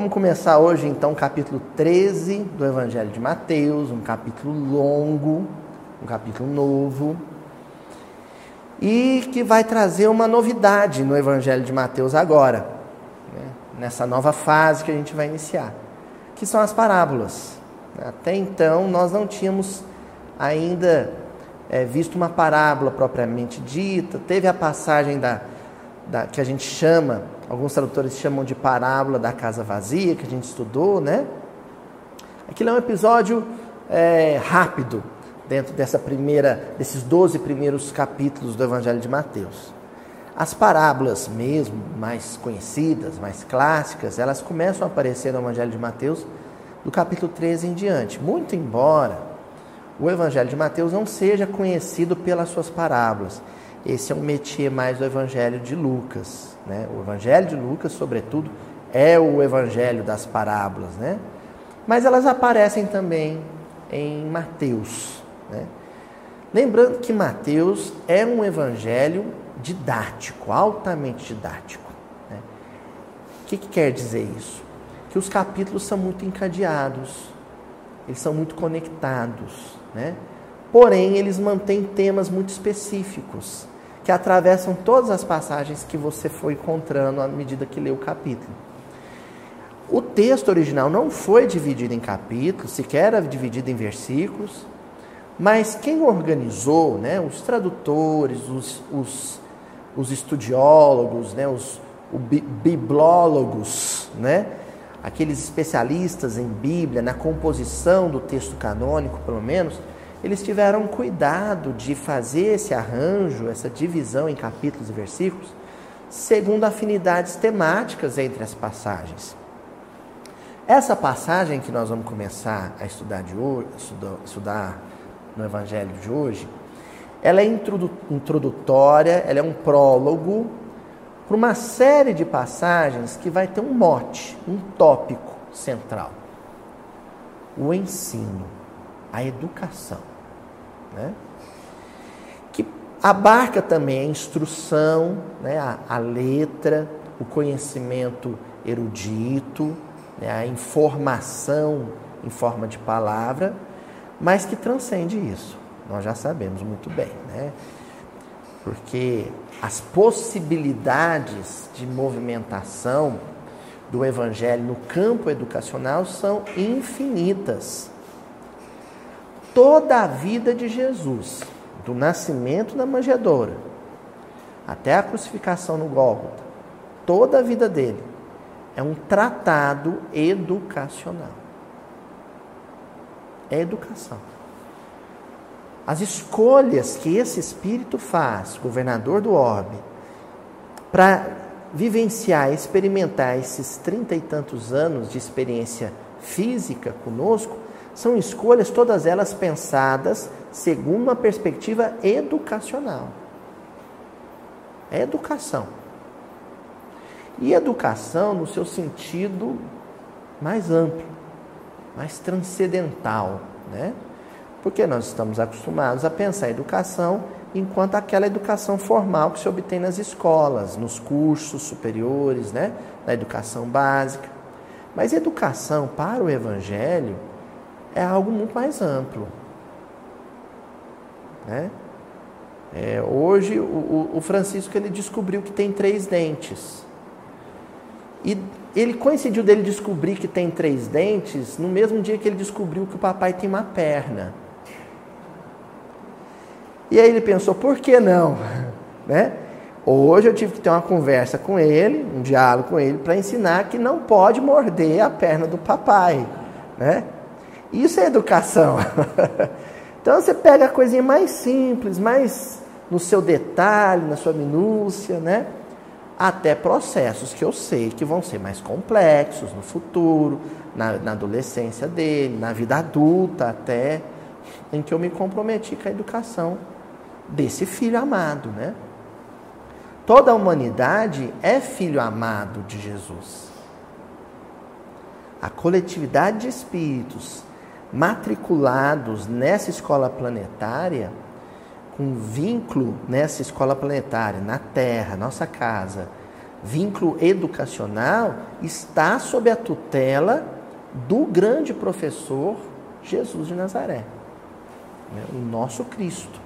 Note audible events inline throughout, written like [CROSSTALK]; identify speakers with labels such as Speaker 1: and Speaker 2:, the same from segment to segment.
Speaker 1: Vamos começar hoje então o capítulo 13 do Evangelho de Mateus, um capítulo longo, um capítulo novo, e que vai trazer uma novidade no Evangelho de Mateus agora, né? nessa nova fase que a gente vai iniciar, que são as parábolas. Até então nós não tínhamos ainda é, visto uma parábola propriamente dita, teve a passagem da, da, que a gente chama, alguns tradutores chamam de parábola da casa vazia, que a gente estudou, né? Aquilo é um episódio é, rápido dentro dessa primeira, desses 12 primeiros capítulos do Evangelho de Mateus. As parábolas mesmo, mais conhecidas, mais clássicas, elas começam a aparecer no Evangelho de Mateus do capítulo 13 em diante. Muito embora o Evangelho de Mateus não seja conhecido pelas suas parábolas. Esse é um métier mais do Evangelho de Lucas. Né? O Evangelho de Lucas, sobretudo, é o Evangelho das parábolas. Né? Mas elas aparecem também em Mateus. Né? Lembrando que Mateus é um evangelho didático, altamente didático. Né? O que, que quer dizer isso? Que os capítulos são muito encadeados, eles são muito conectados. Né? Porém, eles mantêm temas muito específicos, que atravessam todas as passagens que você foi encontrando à medida que lê o capítulo. O texto original não foi dividido em capítulos, sequer era dividido em versículos, mas quem organizou, né, os tradutores, os, os, os estudiólogos, né, os, os biblólogos, né, aqueles especialistas em Bíblia, na composição do texto canônico, pelo menos, eles tiveram cuidado de fazer esse arranjo, essa divisão em capítulos e versículos, segundo afinidades temáticas entre as passagens. Essa passagem que nós vamos começar a estudar, de hoje, estudar no Evangelho de hoje, ela é introdutória, ela é um prólogo para uma série de passagens que vai ter um mote, um tópico central. O ensino, a educação. Né? Que abarca também a instrução, né? a, a letra, o conhecimento erudito, né? a informação em forma de palavra, mas que transcende isso. Nós já sabemos muito bem, né? porque as possibilidades de movimentação do Evangelho no campo educacional são infinitas. Toda a vida de Jesus, do nascimento da manjedoura até a crucificação no Gólgota, toda a vida dele é um tratado educacional. É educação. As escolhas que esse espírito faz, governador do orbe, para vivenciar, experimentar esses trinta e tantos anos de experiência física conosco, são escolhas todas elas pensadas segundo uma perspectiva educacional. É educação. E educação no seu sentido mais amplo, mais transcendental, né? Porque nós estamos acostumados a pensar a educação enquanto aquela educação formal que se obtém nas escolas, nos cursos superiores, né? na educação básica. Mas educação para o Evangelho é algo muito mais amplo. Né? É, hoje o, o Francisco ele descobriu que tem três dentes. E ele coincidiu dele descobrir que tem três dentes no mesmo dia que ele descobriu que o papai tem uma perna. E aí ele pensou, por que não? [LAUGHS] Né? Hoje eu tive que ter uma conversa com ele, um diálogo com ele, para ensinar que não pode morder a perna do papai. Né? Isso é educação. [LAUGHS] então você pega a coisinha mais simples, mais no seu detalhe, na sua minúcia, né? até processos que eu sei que vão ser mais complexos no futuro, na, na adolescência dele, na vida adulta até, em que eu me comprometi com a educação desse filho amado, né? Toda a humanidade é filho amado de Jesus. A coletividade de espíritos matriculados nessa escola planetária, com vínculo nessa escola planetária, na Terra, nossa casa, vínculo educacional, está sob a tutela do grande professor Jesus de Nazaré, né? o nosso Cristo.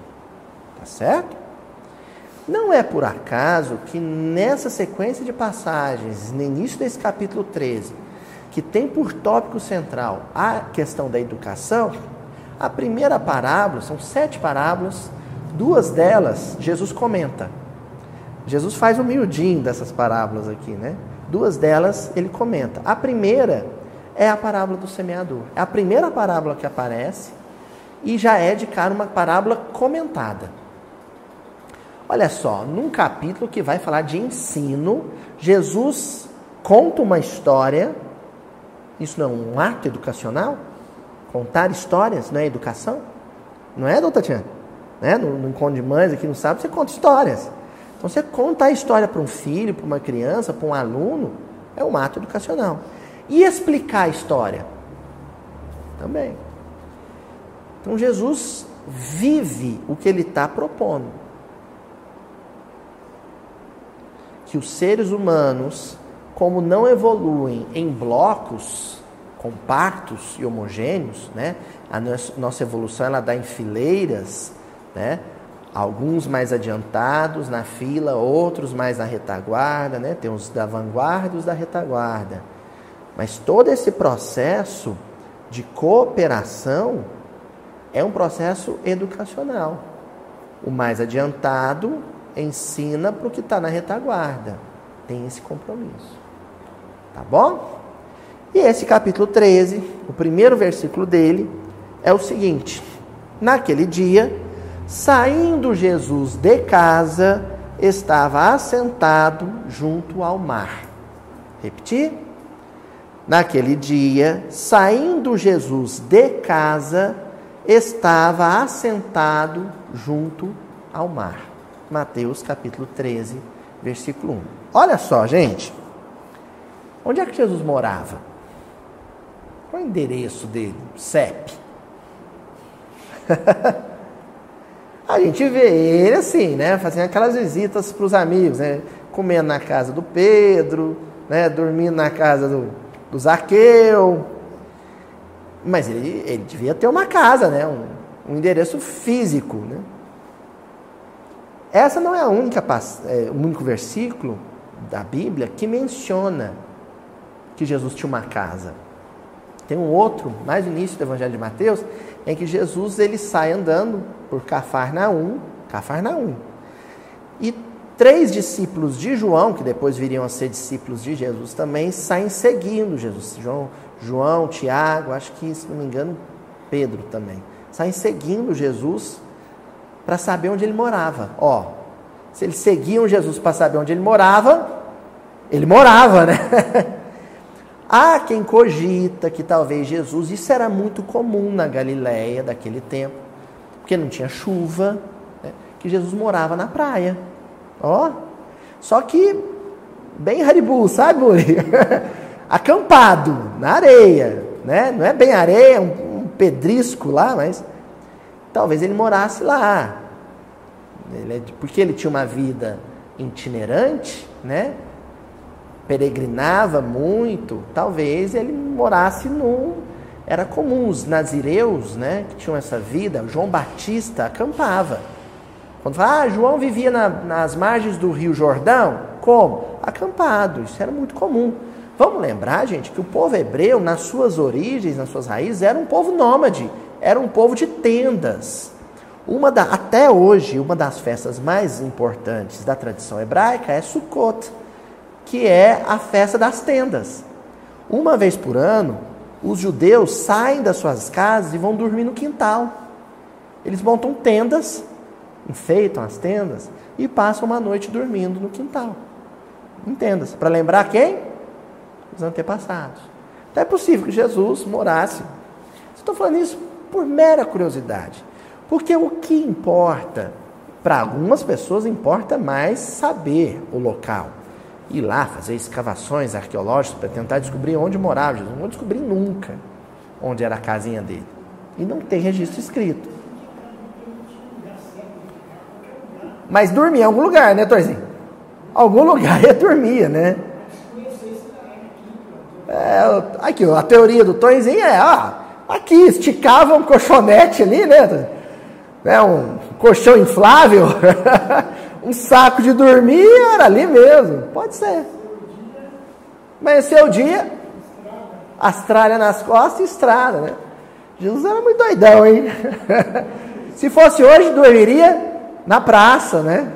Speaker 1: Tá certo? Não é por acaso que nessa sequência de passagens, no início desse capítulo 13, que tem por tópico central a questão da educação, a primeira parábola, são sete parábolas, duas delas Jesus comenta. Jesus faz o miudinho dessas parábolas aqui, né? Duas delas ele comenta. A primeira é a parábola do semeador. É a primeira parábola que aparece e já é de cara uma parábola comentada. Olha só, num capítulo que vai falar de ensino, Jesus conta uma história. Isso não é um ato educacional? Contar histórias não é educação? Não é, doutor Tatiana? Né? No, no encontro de mães aqui no sábado, você conta histórias. Então, você contar a história para um filho, para uma criança, para um aluno, é um ato educacional. E explicar a história? Também. Então, Jesus vive o que ele está propondo. que os seres humanos, como não evoluem em blocos compactos e homogêneos, né? A nossa evolução ela dá em fileiras, né? Alguns mais adiantados na fila, outros mais na retaguarda, né? Tem os da vanguarda e os da retaguarda. Mas todo esse processo de cooperação é um processo educacional. O mais adiantado ensina para o que está na retaguarda. Tem esse compromisso. Tá bom? E esse capítulo 13, o primeiro versículo dele, é o seguinte: Naquele dia, saindo Jesus de casa, estava assentado junto ao mar. Repetir? Naquele dia, saindo Jesus de casa, estava assentado junto ao mar. Mateus capítulo 13, versículo 1. Olha só, gente. Onde é que Jesus morava? Qual é o endereço dele? CEP. [LAUGHS] a gente vê ele assim, né? Fazendo aquelas visitas para os amigos, né? Comendo na casa do Pedro, né? Dormindo na casa do, do Zaqueu. Mas ele, ele devia ter uma casa, né? Um, um endereço físico, né? Essa não é a única é, o único versículo da Bíblia que menciona que Jesus tinha uma casa. Tem um outro, mais no início do Evangelho de Mateus, em que Jesus ele sai andando por Cafarnaum, Cafarnaum. E três discípulos de João, que depois viriam a ser discípulos de Jesus também, saem seguindo Jesus. João, João Tiago, acho que, se não me engano, Pedro também. Saem seguindo Jesus para saber onde ele morava. Ó, se eles seguiam Jesus para saber onde ele morava, ele morava, né? [LAUGHS] Há quem cogita que talvez Jesus, isso era muito comum na Galiléia daquele tempo, porque não tinha chuva, né? que Jesus morava na praia. Ó, só que bem haribu, sabe? [LAUGHS] Acampado, na areia, né? Não é bem areia, um, um pedrisco lá, mas talvez ele morasse lá. Ele, é porque ele tinha uma vida itinerante, né? Peregrinava muito, talvez ele morasse num. Era comum os nazireus, né, que tinham essa vida, João Batista acampava. Quando fala, ah, João vivia na, nas margens do Rio Jordão, como? Acampado, isso era muito comum. Vamos lembrar, gente, que o povo hebreu, nas suas origens, nas suas raízes, era um povo nômade era um povo de tendas. Uma da, até hoje, uma das festas mais importantes da tradição hebraica é Sukkot, que é a festa das tendas. Uma vez por ano, os judeus saem das suas casas e vão dormir no quintal. Eles montam tendas, enfeitam as tendas e passam uma noite dormindo no quintal. Em tendas. Para lembrar quem? Os antepassados. Então é possível que Jesus morasse. Estou falando isso por mera curiosidade. Porque o que importa, para algumas pessoas, importa mais saber o local. Ir lá fazer escavações arqueológicas para tentar descobrir onde morava Jesus. Não vou descobrir nunca onde era a casinha dele. E não tem registro escrito. Mas dormir em algum lugar, né, Torzinho? algum lugar [LAUGHS] ele dormia, né? É, aqui, a teoria do Tonzinho é, ó, aqui, esticava um colchonete ali, né? né um colchão inflável, [LAUGHS] um saco de dormir, era ali mesmo. Pode ser. Amanheceu o dia, astralha nas costas e estrada, né? Jesus era muito doidão, hein? [LAUGHS] Se fosse hoje, dormiria na praça, né?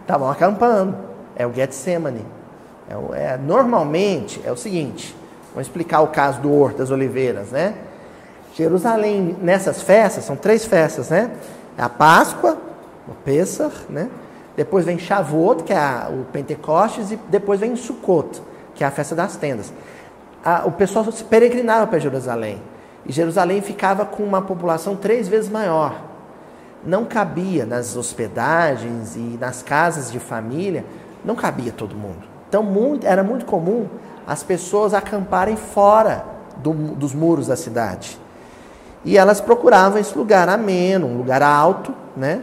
Speaker 1: Estavam acampando. É o Getsemane. É, é, normalmente, é o seguinte, vamos explicar o caso do Horto das Oliveiras, né? Jerusalém, nessas festas, são três festas, né? A Páscoa, o Pêssar, né? Depois vem Shavuot, que é o Pentecostes, e depois vem Sukkot, que é a festa das tendas. O pessoal se peregrinava para Jerusalém. E Jerusalém ficava com uma população três vezes maior. Não cabia nas hospedagens e nas casas de família, não cabia todo mundo. Então muito, era muito comum as pessoas acamparem fora do, dos muros da cidade. E elas procuravam esse lugar ameno, um lugar alto, né?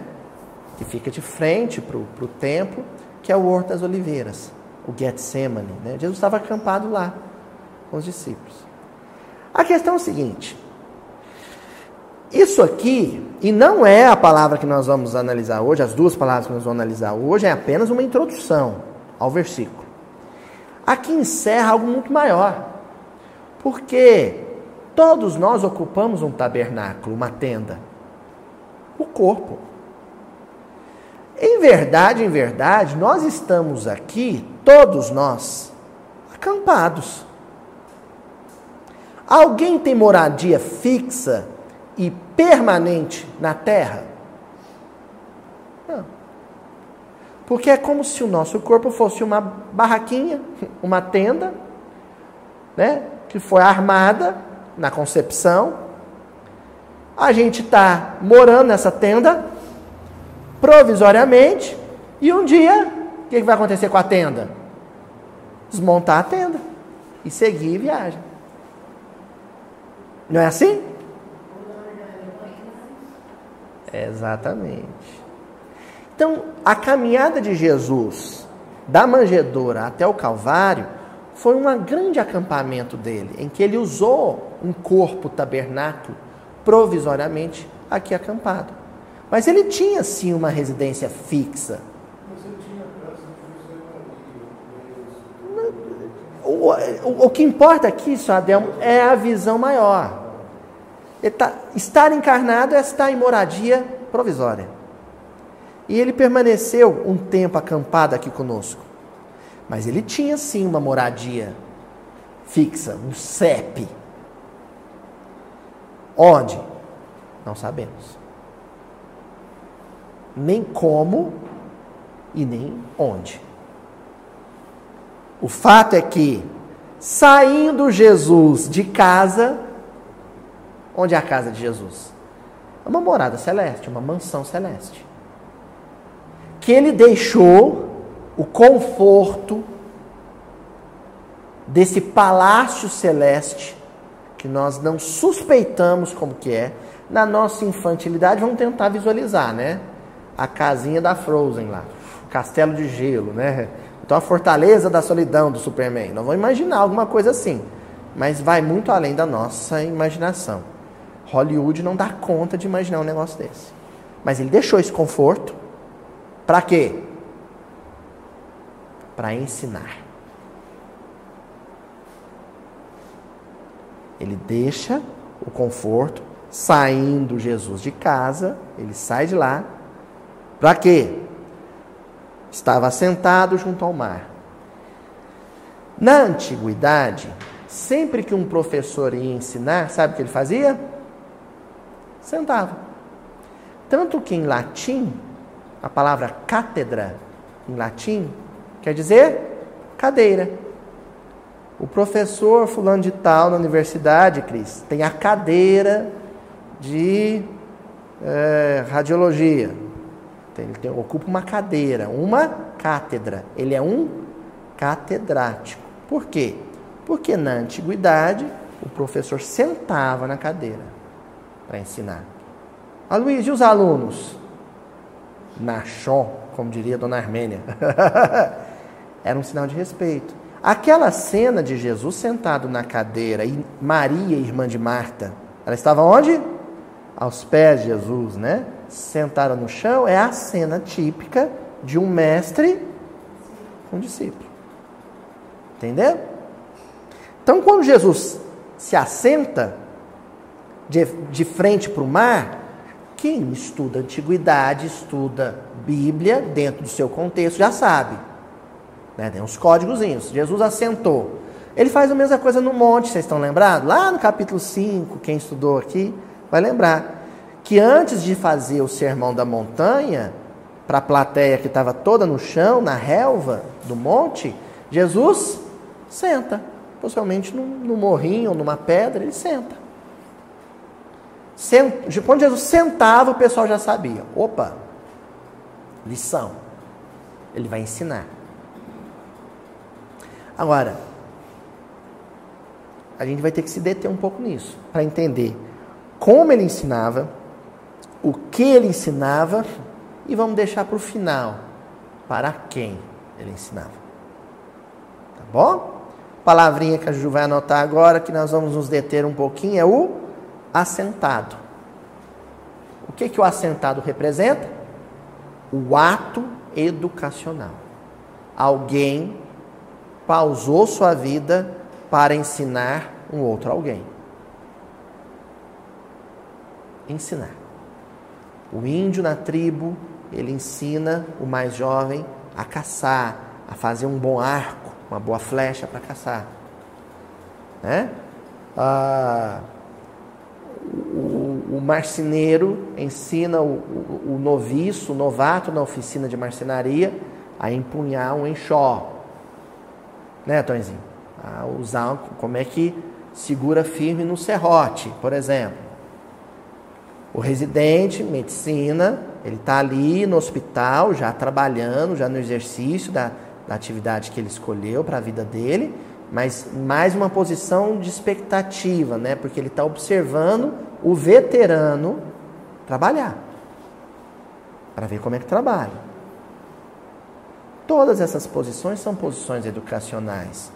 Speaker 1: Que fica de frente para o templo, que é o Horto das Oliveiras, o Getsemane. Né? Jesus estava acampado lá com os discípulos. A questão é o seguinte: isso aqui, e não é a palavra que nós vamos analisar hoje, as duas palavras que nós vamos analisar hoje, é apenas uma introdução ao versículo. Aqui encerra algo muito maior, porque todos nós ocupamos um tabernáculo, uma tenda, o corpo. Em verdade, em verdade, nós estamos aqui, todos nós, acampados. Alguém tem moradia fixa e permanente na terra? Não. Porque é como se o nosso corpo fosse uma barraquinha, [LAUGHS] uma tenda, né? Que foi armada na concepção. A gente está morando nessa tenda provisoriamente e um dia, o que vai acontecer com a tenda? Desmontar a tenda e seguir viagem. Não é assim? Exatamente. Então, a caminhada de Jesus da manjedoura até o Calvário foi um grande acampamento dele, em que ele usou um corpo tabernáculo provisoriamente aqui acampado. Mas ele tinha sim uma residência fixa. O, o, o que importa aqui, Sadel, é a visão maior. Tá, estar encarnado é estar em moradia provisória. E ele permaneceu um tempo acampado aqui conosco. Mas ele tinha sim uma moradia fixa, um CEP. Onde? Não sabemos. Nem como e nem onde. O fato é que, saindo Jesus de casa, onde é a casa de Jesus? É uma morada celeste, uma mansão celeste. Que ele deixou o conforto desse palácio celeste que nós não suspeitamos como que é. Na nossa infantilidade, vamos tentar visualizar, né? A casinha da Frozen lá, o castelo de gelo, né? Então a fortaleza da solidão do Superman. Não vamos imaginar alguma coisa assim, mas vai muito além da nossa imaginação. Hollywood não dá conta de imaginar um negócio desse. Mas ele deixou esse conforto para quê? Para ensinar. Ele deixa o conforto, saindo Jesus de casa, ele sai de lá, para quê? Estava sentado junto ao mar. Na antiguidade, sempre que um professor ia ensinar, sabe o que ele fazia? Sentava. Tanto que em latim, a palavra cátedra, em latim, quer dizer cadeira. O professor fulano de tal na universidade, Cris, tem a cadeira de é, radiologia. Ele tem, ocupa uma cadeira, uma cátedra. Ele é um catedrático. Por quê? Porque na antiguidade o professor sentava na cadeira para ensinar. Ah, Luiz, e os alunos? Nachon, como diria Dona Armênia. [LAUGHS] Era um sinal de respeito. Aquela cena de Jesus sentado na cadeira e Maria, irmã de Marta, ela estava onde? Aos pés de Jesus, né? Sentada no chão, é a cena típica de um mestre com um discípulo. Entendeu? Então, quando Jesus se assenta de, de frente para o mar, quem estuda antiguidade, estuda Bíblia dentro do seu contexto, já sabe. Né? Tem uns códigozinhos. Jesus assentou. Ele faz a mesma coisa no monte, vocês estão lembrados? Lá no capítulo 5, quem estudou aqui vai lembrar. Que antes de fazer o sermão da montanha, para a plateia que estava toda no chão, na relva do monte, Jesus senta. Possivelmente num, morrinho ou numa pedra, ele senta. Sent, quando Jesus sentava, o pessoal já sabia. Opa, lição. Ele vai ensinar. Agora, a gente vai ter que se deter um pouco nisso, para entender como ele ensinava, o que ele ensinava, e vamos deixar para o final, para quem ele ensinava. Tá bom? Palavrinha que a Ju vai anotar agora, que nós vamos nos deter um pouquinho, é o assentado. O que, que o assentado representa? O ato educacional. Alguém pausou sua vida para ensinar um outro alguém. Ensinar. O índio na tribo, ele ensina o mais jovem a caçar, a fazer um bom arco, uma boa flecha para caçar. Né? Ah, o, o, marceneiro ensina o, o, o noviço, o novato na oficina de marcenaria a empunhar um enxó, né, Tonzinho? A usar como é que segura firme no serrote, por exemplo. O residente, medicina, ele está ali no hospital, já trabalhando, já no exercício da, da atividade que ele escolheu para a vida dele, mas mais uma posição de expectativa, né? Porque ele está observando o veterano trabalhar, para ver como é que trabalha. Todas essas posições são posições educacionais.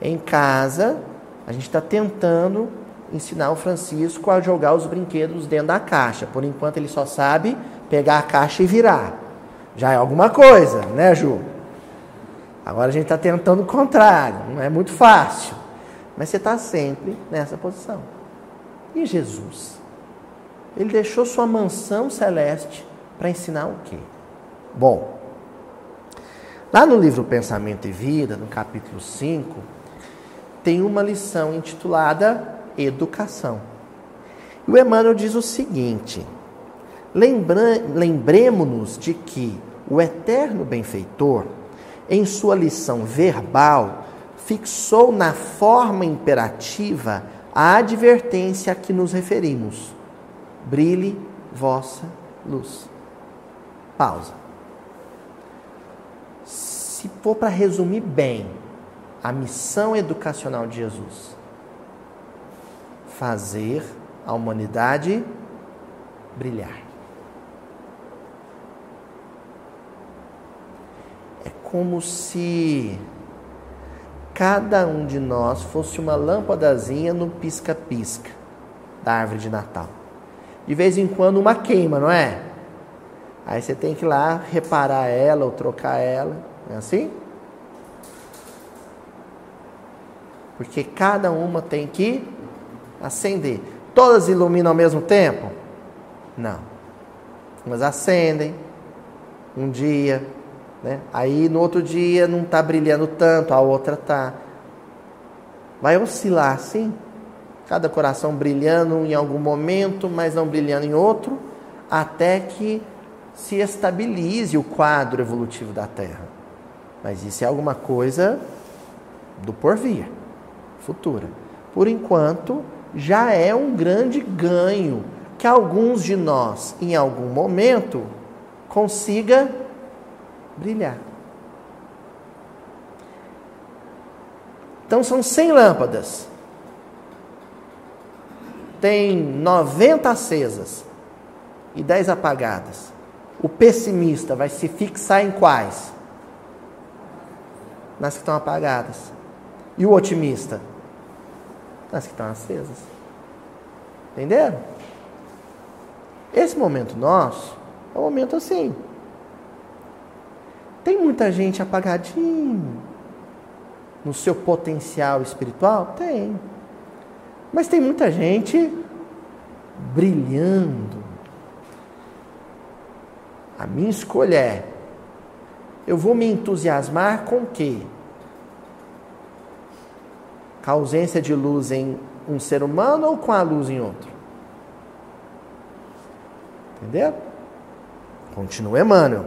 Speaker 1: Em casa, a gente está tentando ensinar o Francisco a jogar os brinquedos dentro da caixa. Por enquanto, ele só sabe pegar a caixa e virar. Já é alguma coisa, né, Ju? Agora a gente está tentando o contrário. Não é muito fácil. Mas você está sempre nessa posição. E Jesus? Ele deixou sua mansão celeste para ensinar o quê? Bom, Lá no livro Pensamento e Vida, no capítulo 5, tem uma lição intitulada Educação. E o Emmanuel diz o seguinte: lembremos-nos de que o eterno benfeitor, em sua lição verbal, fixou na forma imperativa a advertência a que nos referimos: brilhe vossa luz. Pausa se for para resumir bem a missão educacional de Jesus, fazer a humanidade brilhar. É como se cada um de nós fosse uma lâmpadazinha no pisca-pisca da árvore de Natal. De vez em quando uma queima, não é? Aí você tem que ir lá reparar ela ou trocar ela. É assim? Porque cada uma tem que acender. Todas iluminam ao mesmo tempo? Não. Umas acendem um dia, né? Aí no outro dia não está brilhando tanto, a outra está. Vai oscilar assim? Cada coração brilhando em algum momento, mas não brilhando em outro, até que se estabilize o quadro evolutivo da Terra. Mas isso é alguma coisa do porvir, futura. Por enquanto, já é um grande ganho que alguns de nós, em algum momento, consiga brilhar. Então são 100 lâmpadas. Tem 90 acesas. e dez apagadas. O pessimista vai se fixar em quais? Nas que estão apagadas. E o otimista? Nas que estão acesas. Entenderam? Esse momento nosso é um momento assim. Tem muita gente apagadinho no seu potencial espiritual? Tem. Mas tem muita gente brilhando. A minha escolha é: eu vou me entusiasmar com o quê? Com a ausência de luz em um ser humano ou com a luz em outro? Entendeu? Continua Emmanuel.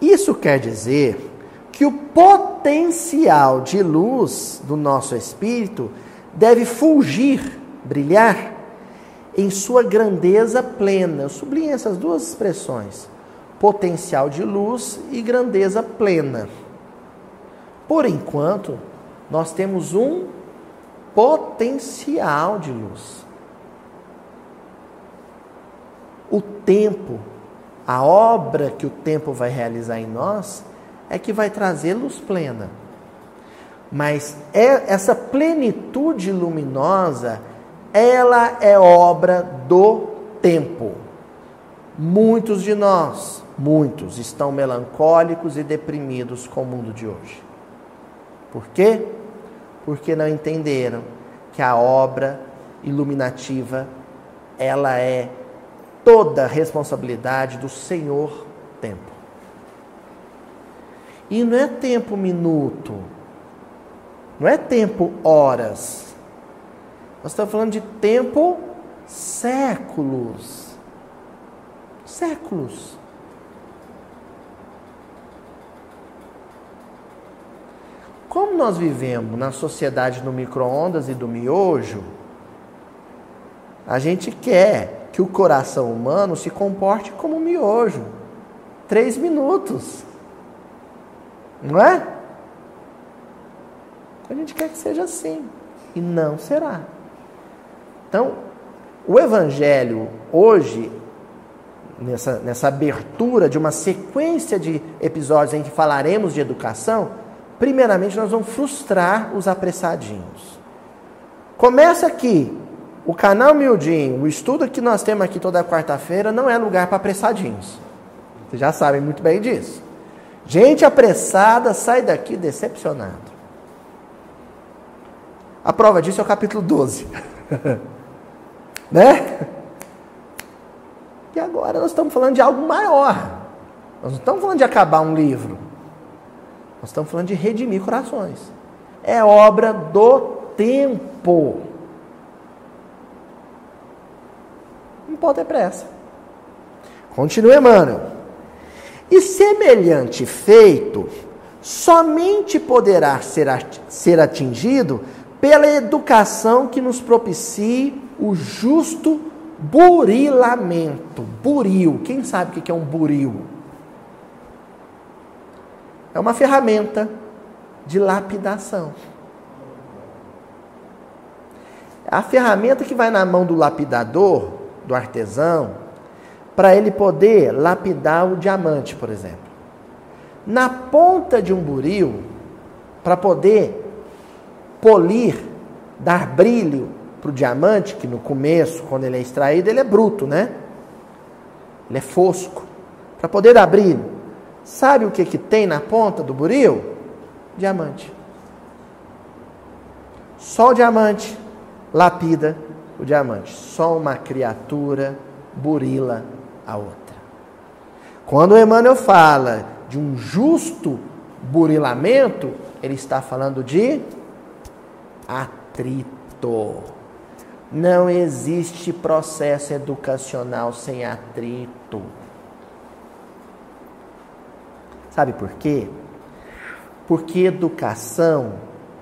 Speaker 1: Isso quer dizer que o potencial de luz do nosso espírito deve fulgir, brilhar em sua grandeza plena. Eu sublinho essas duas expressões: potencial de luz e grandeza plena. Por enquanto, nós temos um potencial de luz. O tempo, a obra que o tempo vai realizar em nós, é que vai trazer luz plena. Mas é essa plenitude luminosa, ela é obra do tempo. Muitos de nós, muitos, estão melancólicos e deprimidos com o mundo de hoje. Por quê? Porque não entenderam que a obra iluminativa ela é toda responsabilidade do Senhor tempo. E não é tempo minuto, não é tempo horas. Nós estamos falando de tempo séculos. Séculos. Como nós vivemos na sociedade do micro-ondas e do miojo, a gente quer que o coração humano se comporte como um miojo. Três minutos. Não é? A gente quer que seja assim. E não será. Então, o Evangelho hoje, nessa, nessa abertura de uma sequência de episódios em que falaremos de educação, primeiramente nós vamos frustrar os apressadinhos. Começa aqui. O canal Miudinho, o estudo que nós temos aqui toda quarta-feira, não é lugar para apressadinhos. Vocês já sabem muito bem disso. Gente apressada sai daqui decepcionado. A prova disso é o capítulo 12. [LAUGHS] né? E agora nós estamos falando de algo maior. Nós não estamos falando de acabar um livro. Nós estamos falando de redimir corações. É obra do tempo. Não pode ter pressa. Continue, Emmanuel. E semelhante feito somente poderá ser, ser atingido pela educação que nos propicie o justo burilamento. Buril. Quem sabe o que é um buril? É uma ferramenta de lapidação. A ferramenta que vai na mão do lapidador, do artesão, para ele poder lapidar o diamante, por exemplo. Na ponta de um buril, para poder polir, dar brilho para o diamante, que no começo, quando ele é extraído, ele é bruto, né? Ele é fosco. Para poder dar brilho, sabe o que, que tem na ponta do buril? Diamante. Só o diamante lapida o diamante. Só uma criatura burila a outra. Quando Emmanuel fala de um justo burilamento, ele está falando de atrito. Não existe processo educacional sem atrito. Sabe por quê? Porque educação,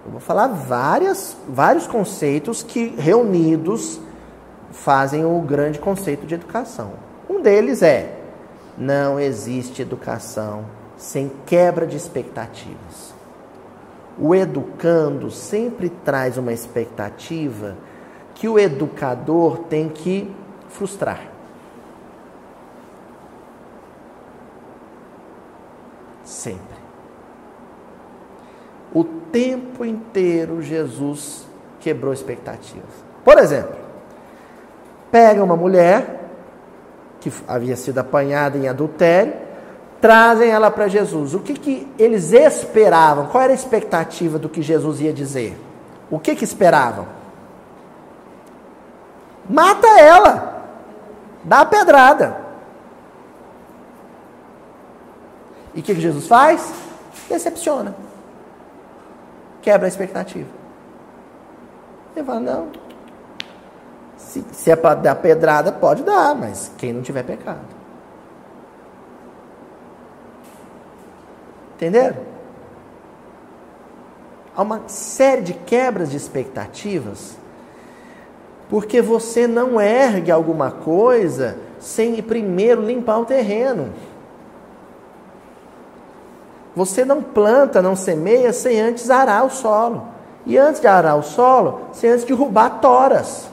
Speaker 1: eu vou falar várias, vários conceitos que reunidos fazem o grande conceito de educação. Um deles é: não existe educação sem quebra de expectativas. O educando sempre traz uma expectativa que o educador tem que frustrar. Sempre. O tempo inteiro Jesus quebrou expectativas. Por exemplo, pega uma mulher que havia sido apanhada em adultério, trazem ela para Jesus. O que, que eles esperavam? Qual era a expectativa do que Jesus ia dizer? O que, que esperavam? Mata ela, dá a pedrada. E o que, Jesus faz? Decepciona, quebra a expectativa. Ele fala: não, se, se é para dar pedrada, pode dar, mas quem não tiver pecado. Entenderam? Há uma série de quebras de expectativas, porque você não ergue alguma coisa sem primeiro limpar o terreno. Você não planta, não semeia sem antes arar o solo. E antes de arar o solo, sem antes derrubar toras.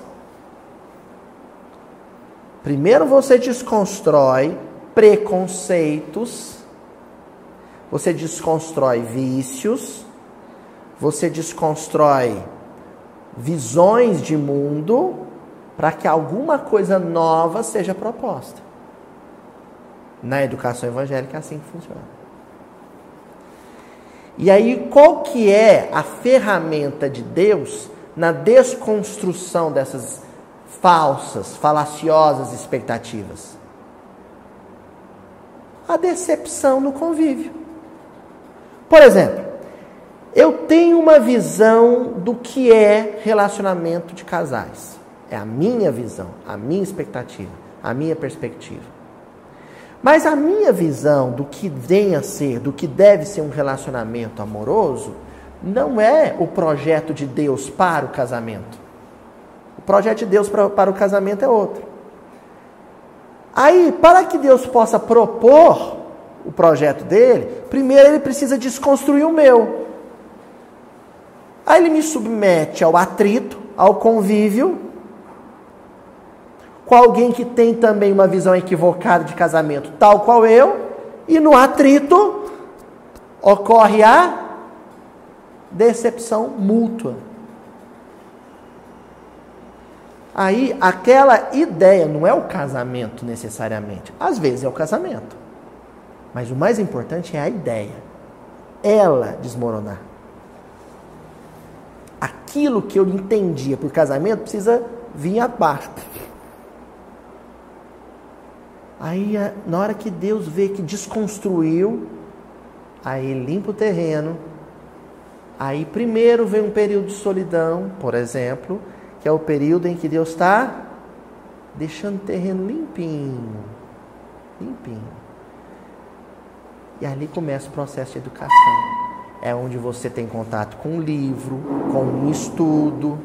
Speaker 1: Primeiro você desconstrói preconceitos, você desconstrói vícios, você desconstrói visões de mundo para que alguma coisa nova seja proposta. Na educação evangélica é assim que funciona. E aí, qual que é a ferramenta de Deus na desconstrução dessas falsas, falaciosas expectativas. A decepção no convívio. Por exemplo, eu tenho uma visão do que é relacionamento de casais. É a minha visão, a minha expectativa, a minha perspectiva. Mas a minha visão do que vem a ser, do que deve ser um relacionamento amoroso, não é o projeto de Deus para o casamento projeto de Deus para, para o casamento é outro. Aí, para que Deus possa propor o projeto dele, primeiro ele precisa desconstruir o meu. Aí ele me submete ao atrito, ao convívio, com alguém que tem também uma visão equivocada de casamento, tal qual eu, e no atrito ocorre a decepção mútua. Aí, aquela ideia não é o casamento necessariamente. Às vezes é o casamento. Mas o mais importante é a ideia. Ela desmoronar. Aquilo que eu entendia por casamento precisa vir abaixo. Aí, na hora que Deus vê que desconstruiu, aí limpa o terreno. Aí, primeiro vem um período de solidão, por exemplo que é o período em que Deus está deixando o terreno limpinho, limpinho. E ali começa o processo de educação. É onde você tem contato com um livro, com um estudo,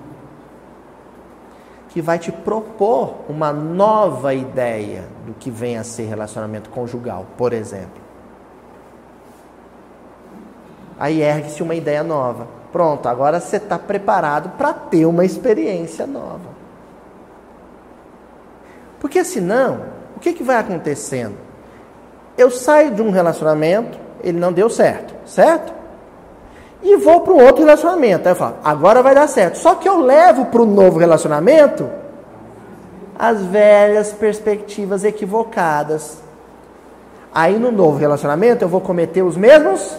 Speaker 1: que vai te propor uma nova ideia do que vem a ser relacionamento conjugal, por exemplo. Aí ergue-se uma ideia nova. Pronto, agora você está preparado para ter uma experiência nova. Porque senão, o que, que vai acontecendo? Eu saio de um relacionamento, ele não deu certo, certo? E vou para um outro relacionamento. Aí eu falo, agora vai dar certo. Só que eu levo para o novo relacionamento as velhas perspectivas equivocadas. Aí no novo relacionamento eu vou cometer os mesmos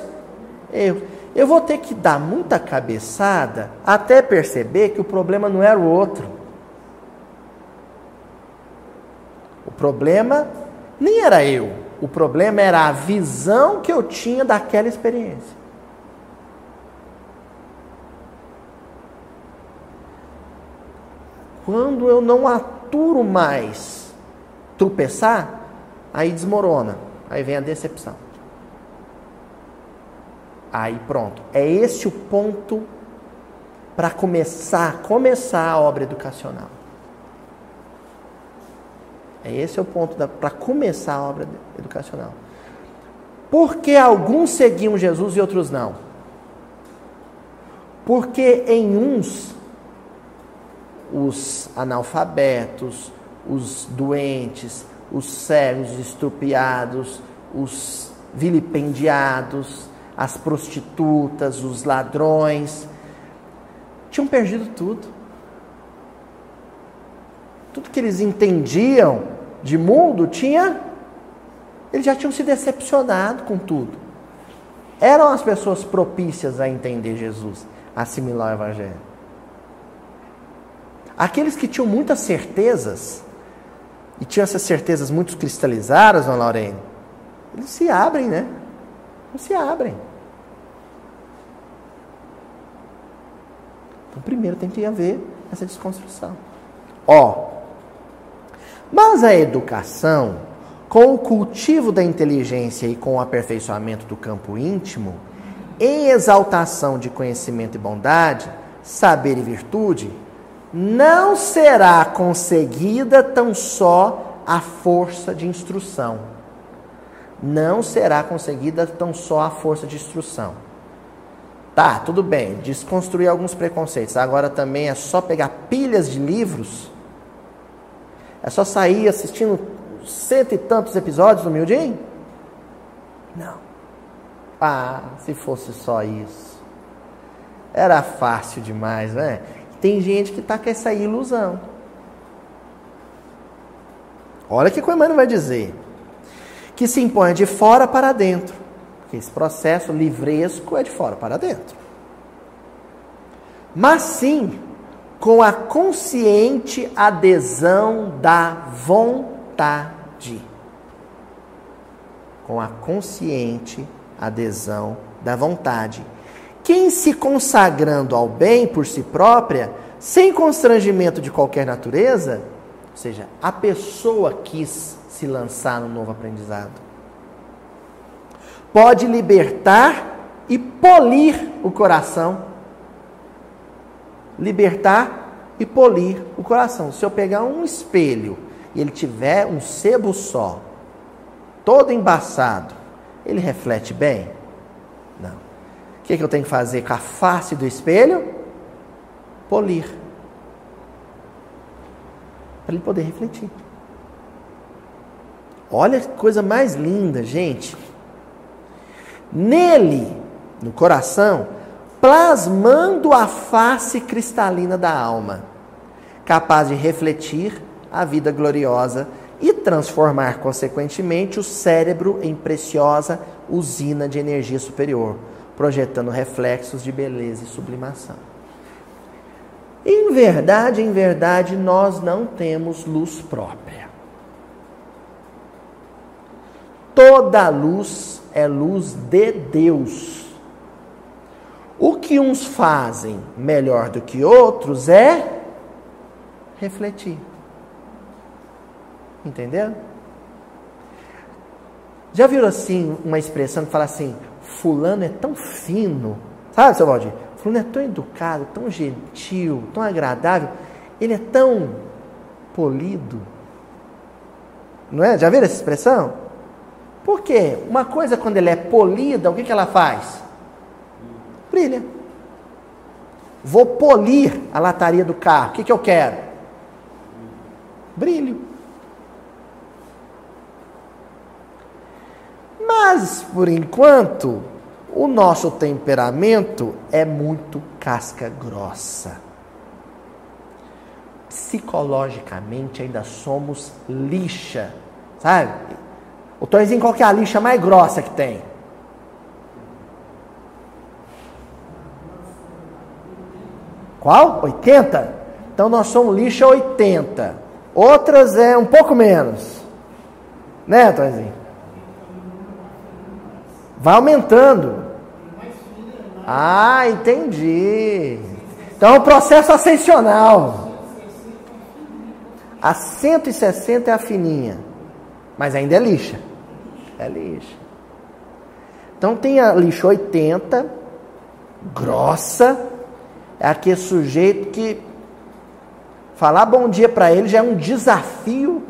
Speaker 1: erros eu vou ter que dar muita cabeçada até perceber que o problema não era o outro. O problema nem era eu, o problema era a visão que eu tinha daquela experiência. Quando eu não aturo mais tropeçar, aí desmorona, aí vem a decepção. Aí pronto. É esse o ponto para começar, começar a obra educacional. É esse o ponto para começar a obra educacional. Porque alguns seguiam Jesus e outros não? Porque em uns os analfabetos, os doentes, os cegos, os estrupiados, os vilipendiados, as prostitutas, os ladrões, tinham perdido tudo. Tudo que eles entendiam de mundo tinha. Eles já tinham se decepcionado com tudo. Eram as pessoas propícias a entender Jesus, a assimilar o Evangelho. Aqueles que tinham muitas certezas, e tinham essas certezas muito cristalizadas, Dona Lorene, eles se abrem, né? Eles se abrem. Então, primeiro tem que haver essa desconstrução. Ó, mas a educação, com o cultivo da inteligência e com o aperfeiçoamento do campo íntimo, em exaltação de conhecimento e bondade, saber e virtude, não será conseguida tão só a força de instrução. Não será conseguida tão só a força de instrução. Tá, tudo bem, desconstruir alguns preconceitos. Agora também é só pegar pilhas de livros. É só sair assistindo cento e tantos episódios do Mildinho? Não. Ah, se fosse só isso. Era fácil demais, né? Tem gente que está com essa ilusão. Olha o que o Emmanuel vai dizer. Que se impõe de fora para dentro. Porque esse processo livresco é de fora para dentro. Mas sim com a consciente adesão da vontade. Com a consciente adesão da vontade quem se consagrando ao bem por si própria, sem constrangimento de qualquer natureza, ou seja, a pessoa quis se lançar no novo aprendizado, pode libertar e polir o coração. Libertar e polir o coração. Se eu pegar um espelho e ele tiver um sebo só, todo embaçado, ele reflete bem? O que, que eu tenho que fazer com a face do espelho? Polir. Para ele poder refletir. Olha que coisa mais linda, gente. Nele, no coração, plasmando a face cristalina da alma, capaz de refletir a vida gloriosa e transformar, consequentemente, o cérebro em preciosa usina de energia superior projetando reflexos de beleza e sublimação. Em verdade, em verdade, nós não temos luz própria. Toda luz é luz de Deus. O que uns fazem melhor do que outros é refletir. Entendeu? Já viram assim uma expressão que fala assim: Fulano é tão fino. Sabe, seu Valdir? Fulano é tão educado, tão gentil, tão agradável. Ele é tão polido. Não é? Já viram essa expressão? Por quê? Uma coisa, quando ele é polida, o que, que ela faz? Brilha. Vou polir a lataria do carro. O que, que eu quero? Brilho. Mas, por enquanto, o nosso temperamento é muito casca grossa. Psicologicamente ainda somos lixa, sabe? O Tonzinho, qual que é a lixa mais grossa que tem? Qual? 80? Então nós somos lixa 80. Outras é um pouco menos. Né, Tonzinho? Vai aumentando. Ah, entendi. Então é um processo ascensional. A 160 é a fininha, mas ainda é lixa. É lixa. Então tem a lixa 80, grossa, é aquele sujeito que falar bom dia para ele já é um desafio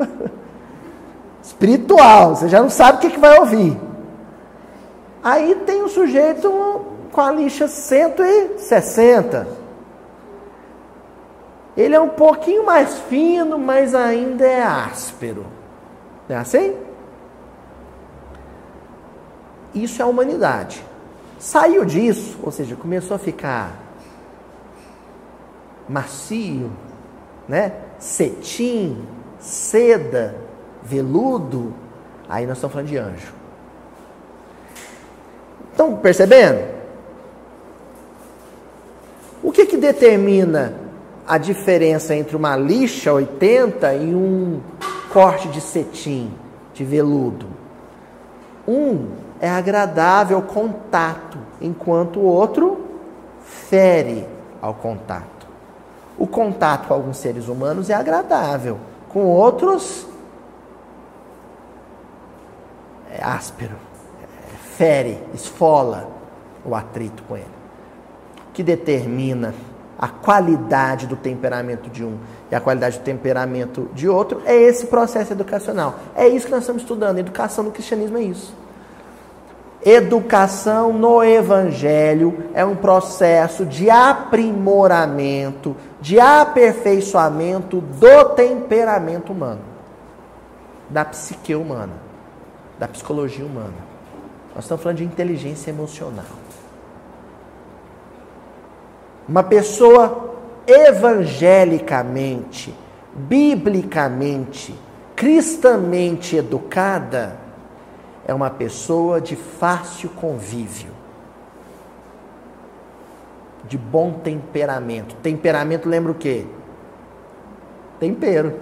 Speaker 1: [LAUGHS] espiritual. Você já não sabe o que, que vai ouvir. Aí tem um sujeito com a lixa 160. Ele é um pouquinho mais fino, mas ainda é áspero. Não é assim? Isso é a humanidade. Saiu disso, ou seja, começou a ficar macio, né? Cetim, seda, veludo, aí nós estamos falando de anjo. Estão percebendo? O que, que determina a diferença entre uma lixa 80 e um corte de cetim, de veludo? Um é agradável ao contato, enquanto o outro fere ao contato. O contato com alguns seres humanos é agradável, com outros é áspero, fere, esfola o atrito com ele. Que determina a qualidade do temperamento de um e a qualidade do temperamento de outro é esse processo educacional. É isso que nós estamos estudando. Educação no cristianismo é isso. Educação no Evangelho é um processo de aprimoramento, de aperfeiçoamento do temperamento humano, da psique humana, da psicologia humana. Nós estamos falando de inteligência emocional. Uma pessoa evangelicamente, biblicamente, cristamente educada é uma pessoa de fácil convívio, de bom temperamento. Temperamento lembra o quê? Tempero.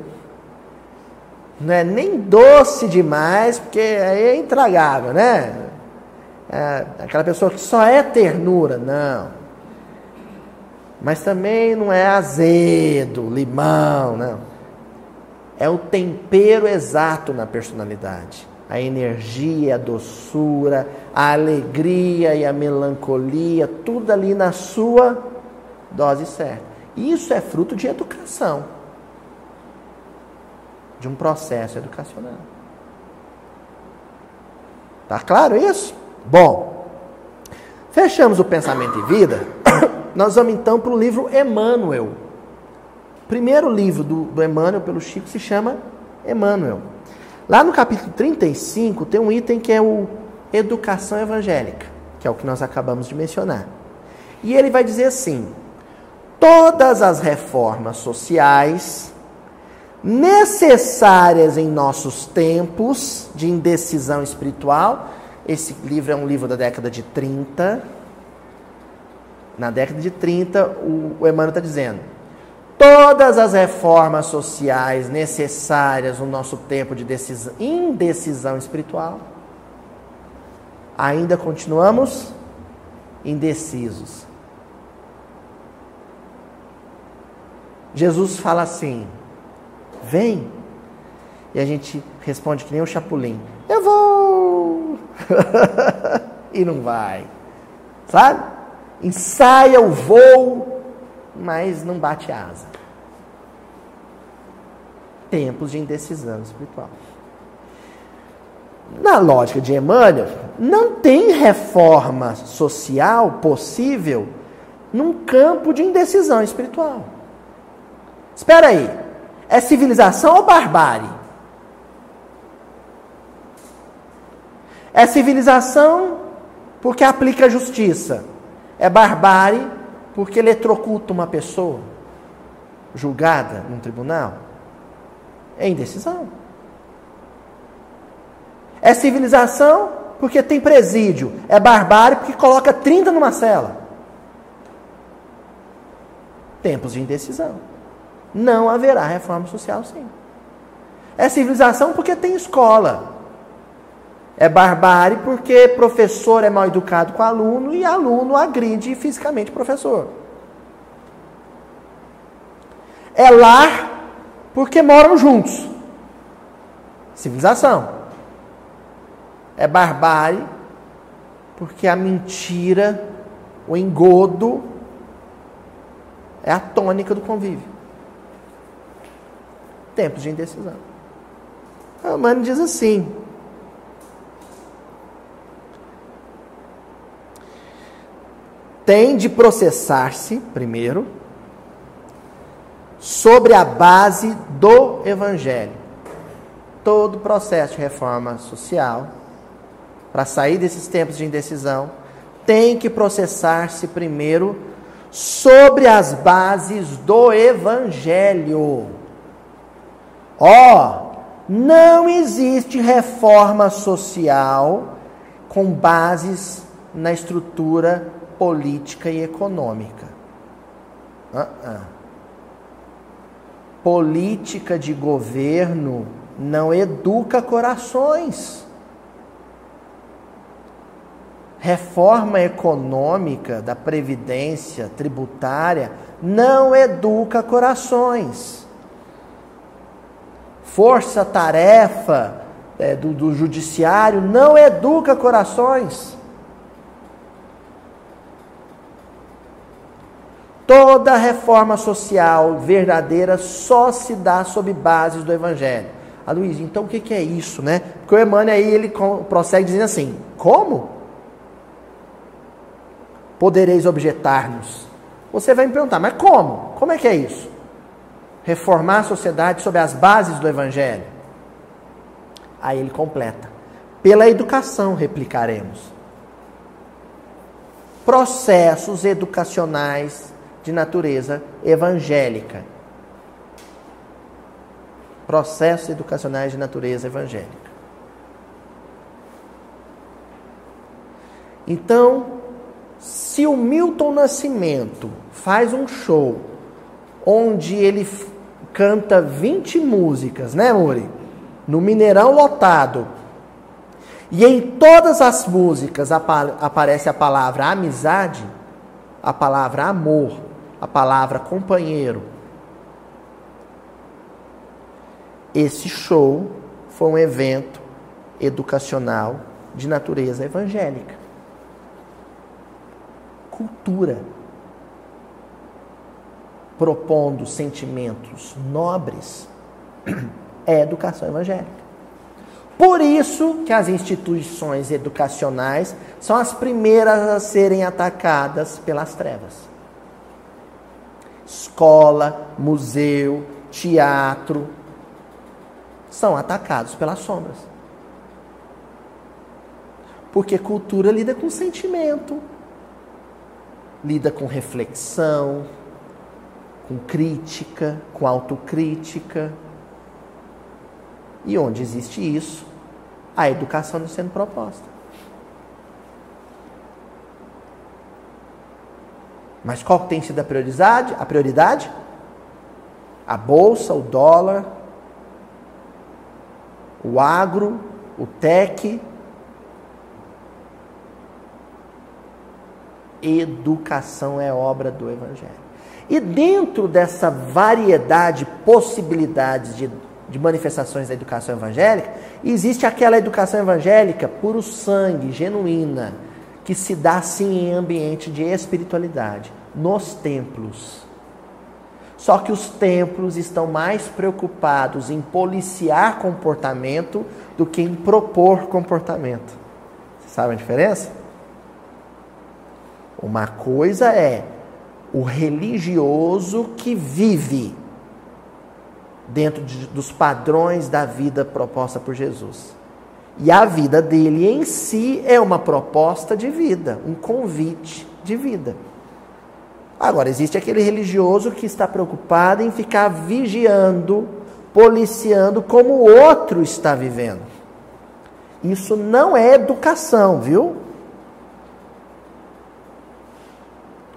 Speaker 1: Não é nem doce demais, porque aí é intragável, né? É aquela pessoa que só é ternura, não mas também não é azedo, limão, não. É o tempero exato na personalidade. A energia, a doçura, a alegria e a melancolia, tudo ali na sua dose certa. Isso é fruto de educação, de um processo educacional. Tá claro isso? Bom, fechamos o pensamento e vida. [COUGHS] Nós vamos então para o livro Emmanuel. O primeiro livro do, do Emmanuel, pelo Chico, se chama Emmanuel. Lá no capítulo 35 tem um item que é o Educação Evangélica, que é o que nós acabamos de mencionar. E ele vai dizer assim: todas as reformas sociais necessárias em nossos tempos de indecisão espiritual. Esse livro é um livro da década de 30, na década de 30, o, Emmanuel está dizendo: todas as reformas sociais necessárias no nosso tempo de decisão, indecisão espiritual, ainda continuamos indecisos. Jesus fala assim: vem. E a gente responde que nem o chapulim: eu vou. [LAUGHS] e não vai. Sabe? ensaia o voo, mas não bate asa. Tempos de indecisão espiritual. Na lógica de Emmanuel, não tem reforma social possível num campo de indecisão espiritual. Espera aí, é civilização ou barbárie? É civilização porque aplica justiça. É barbárie porque eletrocuta uma pessoa julgada num tribunal. É indecisão. É civilização porque tem presídio. É barbárie porque coloca 30 numa cela. Tempos de indecisão. Não haverá reforma social, sim. É civilização porque tem escola. É barbárie porque professor é mal educado com aluno e aluno agride fisicamente o professor. É lar porque moram juntos. Civilização. É barbárie porque a mentira, o engodo, é a tônica do convívio. Tempos de indecisão. A mãe diz assim: tem de processar-se, primeiro, sobre a base do Evangelho. Todo processo de reforma social para sair desses tempos de indecisão, tem que processar-se primeiro sobre as bases do Evangelho. Ó, oh, não existe reforma social com bases na estrutura política e econômica. Uh -uh. Política de governo não educa corações. Reforma econômica da previdência tributária não educa corações. Força-tarefa é, do, do judiciário não educa corações. Toda reforma social verdadeira só se dá sob bases do Evangelho. Ah, Luiz, então o que, que é isso, né? Porque o Emmanuel aí ele prossegue dizendo assim: como? Podereis objetar-nos. Você vai me perguntar, mas como? Como é que é isso? Reformar a sociedade sob as bases do Evangelho. Aí ele completa: pela educação replicaremos. Processos educacionais de natureza evangélica. Processos educacionais de natureza evangélica. Então, se o Milton Nascimento faz um show onde ele canta 20 músicas, né, Muri? No Mineirão lotado. E em todas as músicas aparece a palavra amizade, a palavra amor, a palavra companheiro. Esse show foi um evento educacional de natureza evangélica. Cultura. Propondo sentimentos nobres [CLEARS THROAT] é educação evangélica. Por isso que as instituições educacionais são as primeiras a serem atacadas pelas trevas escola, museu, teatro, são atacados pelas sombras. Porque cultura lida com sentimento, lida com reflexão, com crítica, com autocrítica. E onde existe isso, a educação está sendo proposta. Mas qual tem sido a prioridade? A prioridade? A bolsa, o dólar, o agro, o tech. Educação é obra do Evangelho. E dentro dessa variedade, possibilidades de, de manifestações da educação evangélica, existe aquela educação evangélica puro sangue, genuína, que se dá sim em ambiente de espiritualidade, nos templos. Só que os templos estão mais preocupados em policiar comportamento do que em propor comportamento. Você sabe a diferença? Uma coisa é o religioso que vive dentro de, dos padrões da vida proposta por Jesus. E a vida dele em si é uma proposta de vida, um convite de vida. Agora, existe aquele religioso que está preocupado em ficar vigiando, policiando como o outro está vivendo. Isso não é educação, viu?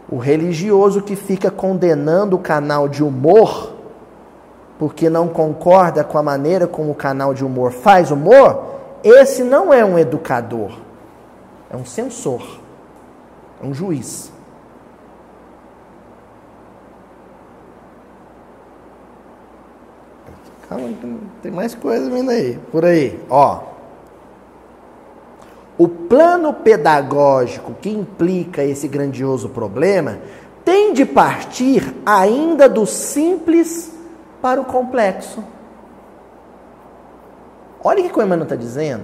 Speaker 1: O religioso que fica condenando o canal de humor, porque não concorda com a maneira como o canal de humor faz humor, esse não é um educador, é um censor, é um juiz. Calma, tem mais coisa vindo aí, por aí, ó. O plano pedagógico que implica esse grandioso problema tem de partir ainda do simples para o complexo. Olha o que o Emmanuel está dizendo.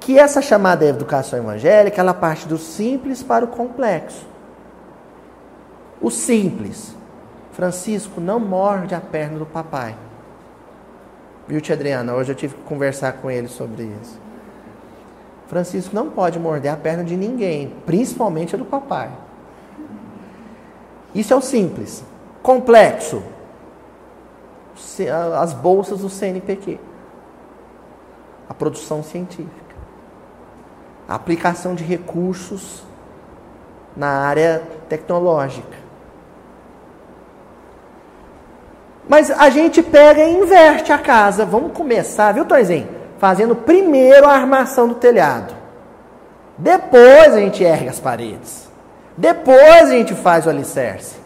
Speaker 1: Que essa chamada educação evangélica, ela parte do simples para o complexo. O simples. Francisco, não morde a perna do papai. Viu, tia Adriana? Hoje eu tive que conversar com ele sobre isso. Francisco não pode morder a perna de ninguém, principalmente a do papai. Isso é o simples. Complexo. As bolsas do CNPq. A produção científica. A aplicação de recursos na área tecnológica. Mas a gente pega e inverte a casa. Vamos começar, viu, Toizinho? Fazendo primeiro a armação do telhado. Depois a gente ergue as paredes. Depois a gente faz o alicerce.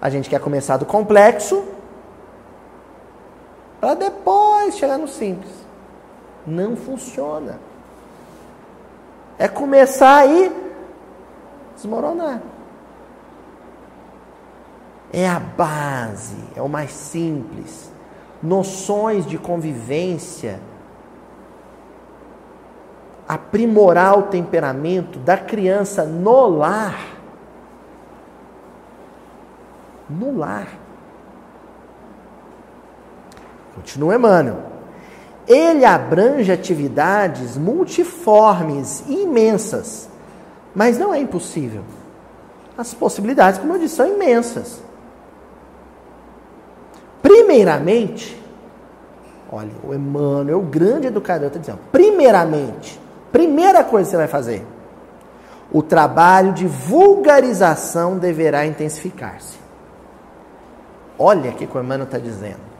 Speaker 1: A gente quer começar do complexo para depois chegar no simples. Não funciona. É começar e desmoronar. É a base, é o mais simples. Noções de convivência, aprimorar o temperamento da criança no lar. No lar. Continua Emmanuel. Ele abrange atividades multiformes e imensas, mas não é impossível. As possibilidades, como eu disse, são imensas. Primeiramente, olha, o Emmanuel, o grande educador, está dizendo: primeiramente, primeira coisa que você vai fazer, o trabalho de vulgarização deverá intensificar-se. Olha o que o Emmanuel está dizendo.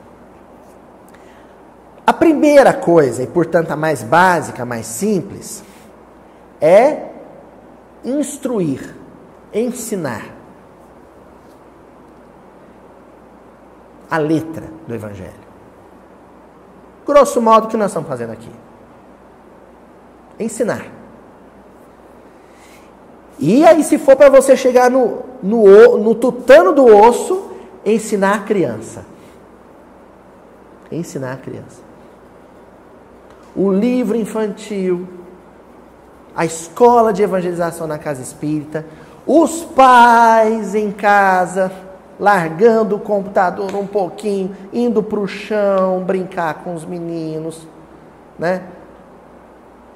Speaker 1: A primeira coisa, e portanto a mais básica, a mais simples, é instruir, ensinar. a letra do Evangelho. Grosso modo, o que nós estamos fazendo aqui? Ensinar. E aí, se for para você chegar no, no, no tutano do osso, ensinar a criança. Ensinar a criança. O livro infantil, a escola de evangelização na casa espírita, os pais em casa, largando o computador um pouquinho, indo para o chão, brincar com os meninos, né?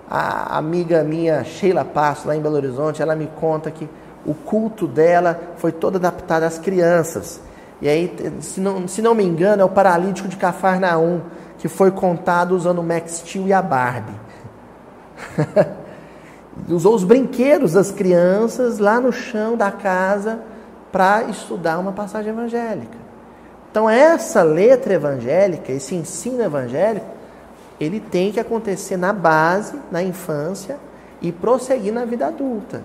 Speaker 1: A amiga minha, Sheila Passo, lá em Belo Horizonte, ela me conta que o culto dela foi todo adaptado às crianças. E aí, se não, se não me engano, é o paralítico de Cafarnaum, que foi contado usando o Max Steel e a Barbie. [LAUGHS] Usou os brinquedos das crianças lá no chão da casa para estudar uma passagem evangélica. Então, essa letra evangélica, esse ensino evangélico, ele tem que acontecer na base, na infância e prosseguir na vida adulta.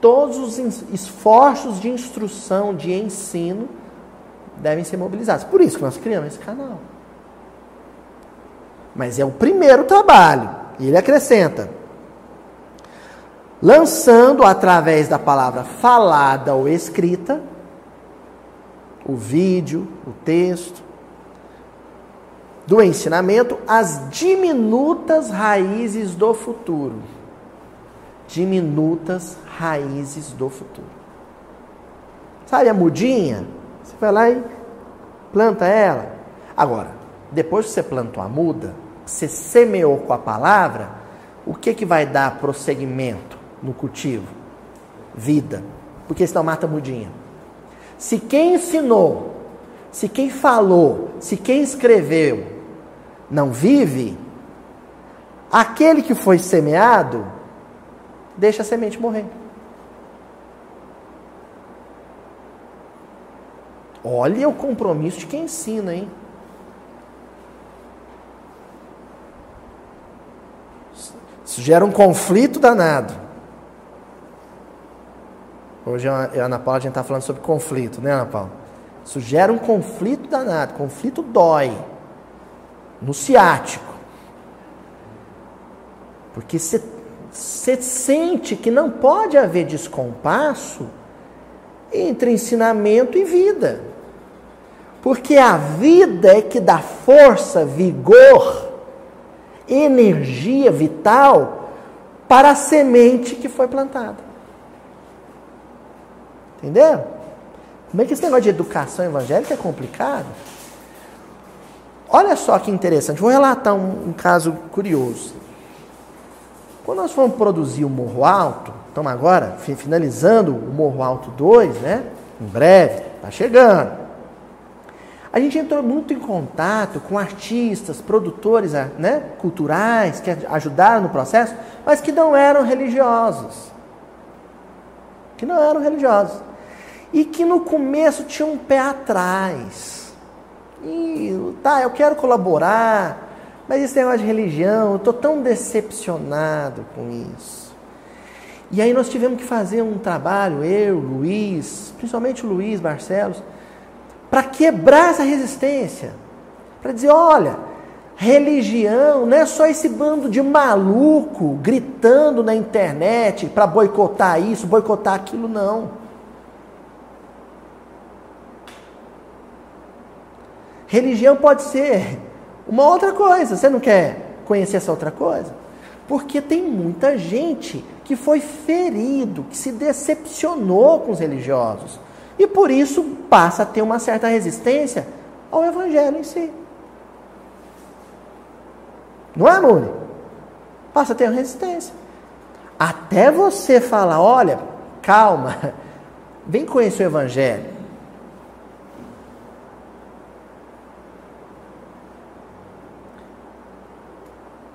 Speaker 1: Todos os esforços de instrução, de ensino, devem ser mobilizados. Por isso que nós criamos esse canal. Mas é o primeiro trabalho. Ele acrescenta: lançando através da palavra falada ou escrita, o vídeo, o texto, do ensinamento, as diminutas raízes do futuro. Diminutas raízes do futuro. Sabe a mudinha? Você vai lá e planta ela. Agora, depois que você plantou a muda, você semeou com a palavra, o que, que vai dar prosseguimento? no cultivo? Vida. Porque senão mata a mudinha. Se quem ensinou, se quem falou, se quem escreveu não vive, aquele que foi semeado deixa a semente morrer. Olha o compromisso de quem ensina, hein? Isso gera um conflito danado. Hoje a Ana Paula a gente está falando sobre conflito, né, Ana Paula? Isso gera um conflito danado. Conflito dói. No ciático. Porque você sente que não pode haver descompasso entre ensinamento e vida. Porque a vida é que dá força, vigor, energia vital para a semente que foi plantada. Entendeu? Como é que esse negócio de educação evangélica é complicado? Olha só que interessante, vou relatar um, um caso curioso. Quando nós fomos produzir o Morro Alto, estamos agora finalizando o Morro Alto 2, né? Em breve, está chegando. A gente entrou muito em contato com artistas, produtores né, culturais que ajudaram no processo, mas que não eram religiosos. Que não eram religiosos. E que no começo tinham um pé atrás. E tá, eu quero colaborar, mas esse negócio de religião, eu estou tão decepcionado com isso. E aí nós tivemos que fazer um trabalho, eu, Luiz, principalmente o Luiz Barcelos, para quebrar essa resistência. Para dizer, olha, religião não é só esse bando de maluco gritando na internet para boicotar isso, boicotar aquilo, não. Religião pode ser uma outra coisa. Você não quer conhecer essa outra coisa? Porque tem muita gente que foi ferido, que se decepcionou com os religiosos. E por isso passa a ter uma certa resistência ao evangelho em si. Não é, Mune? Passa a ter uma resistência. Até você falar, olha, calma, [LAUGHS] vem conhecer o evangelho.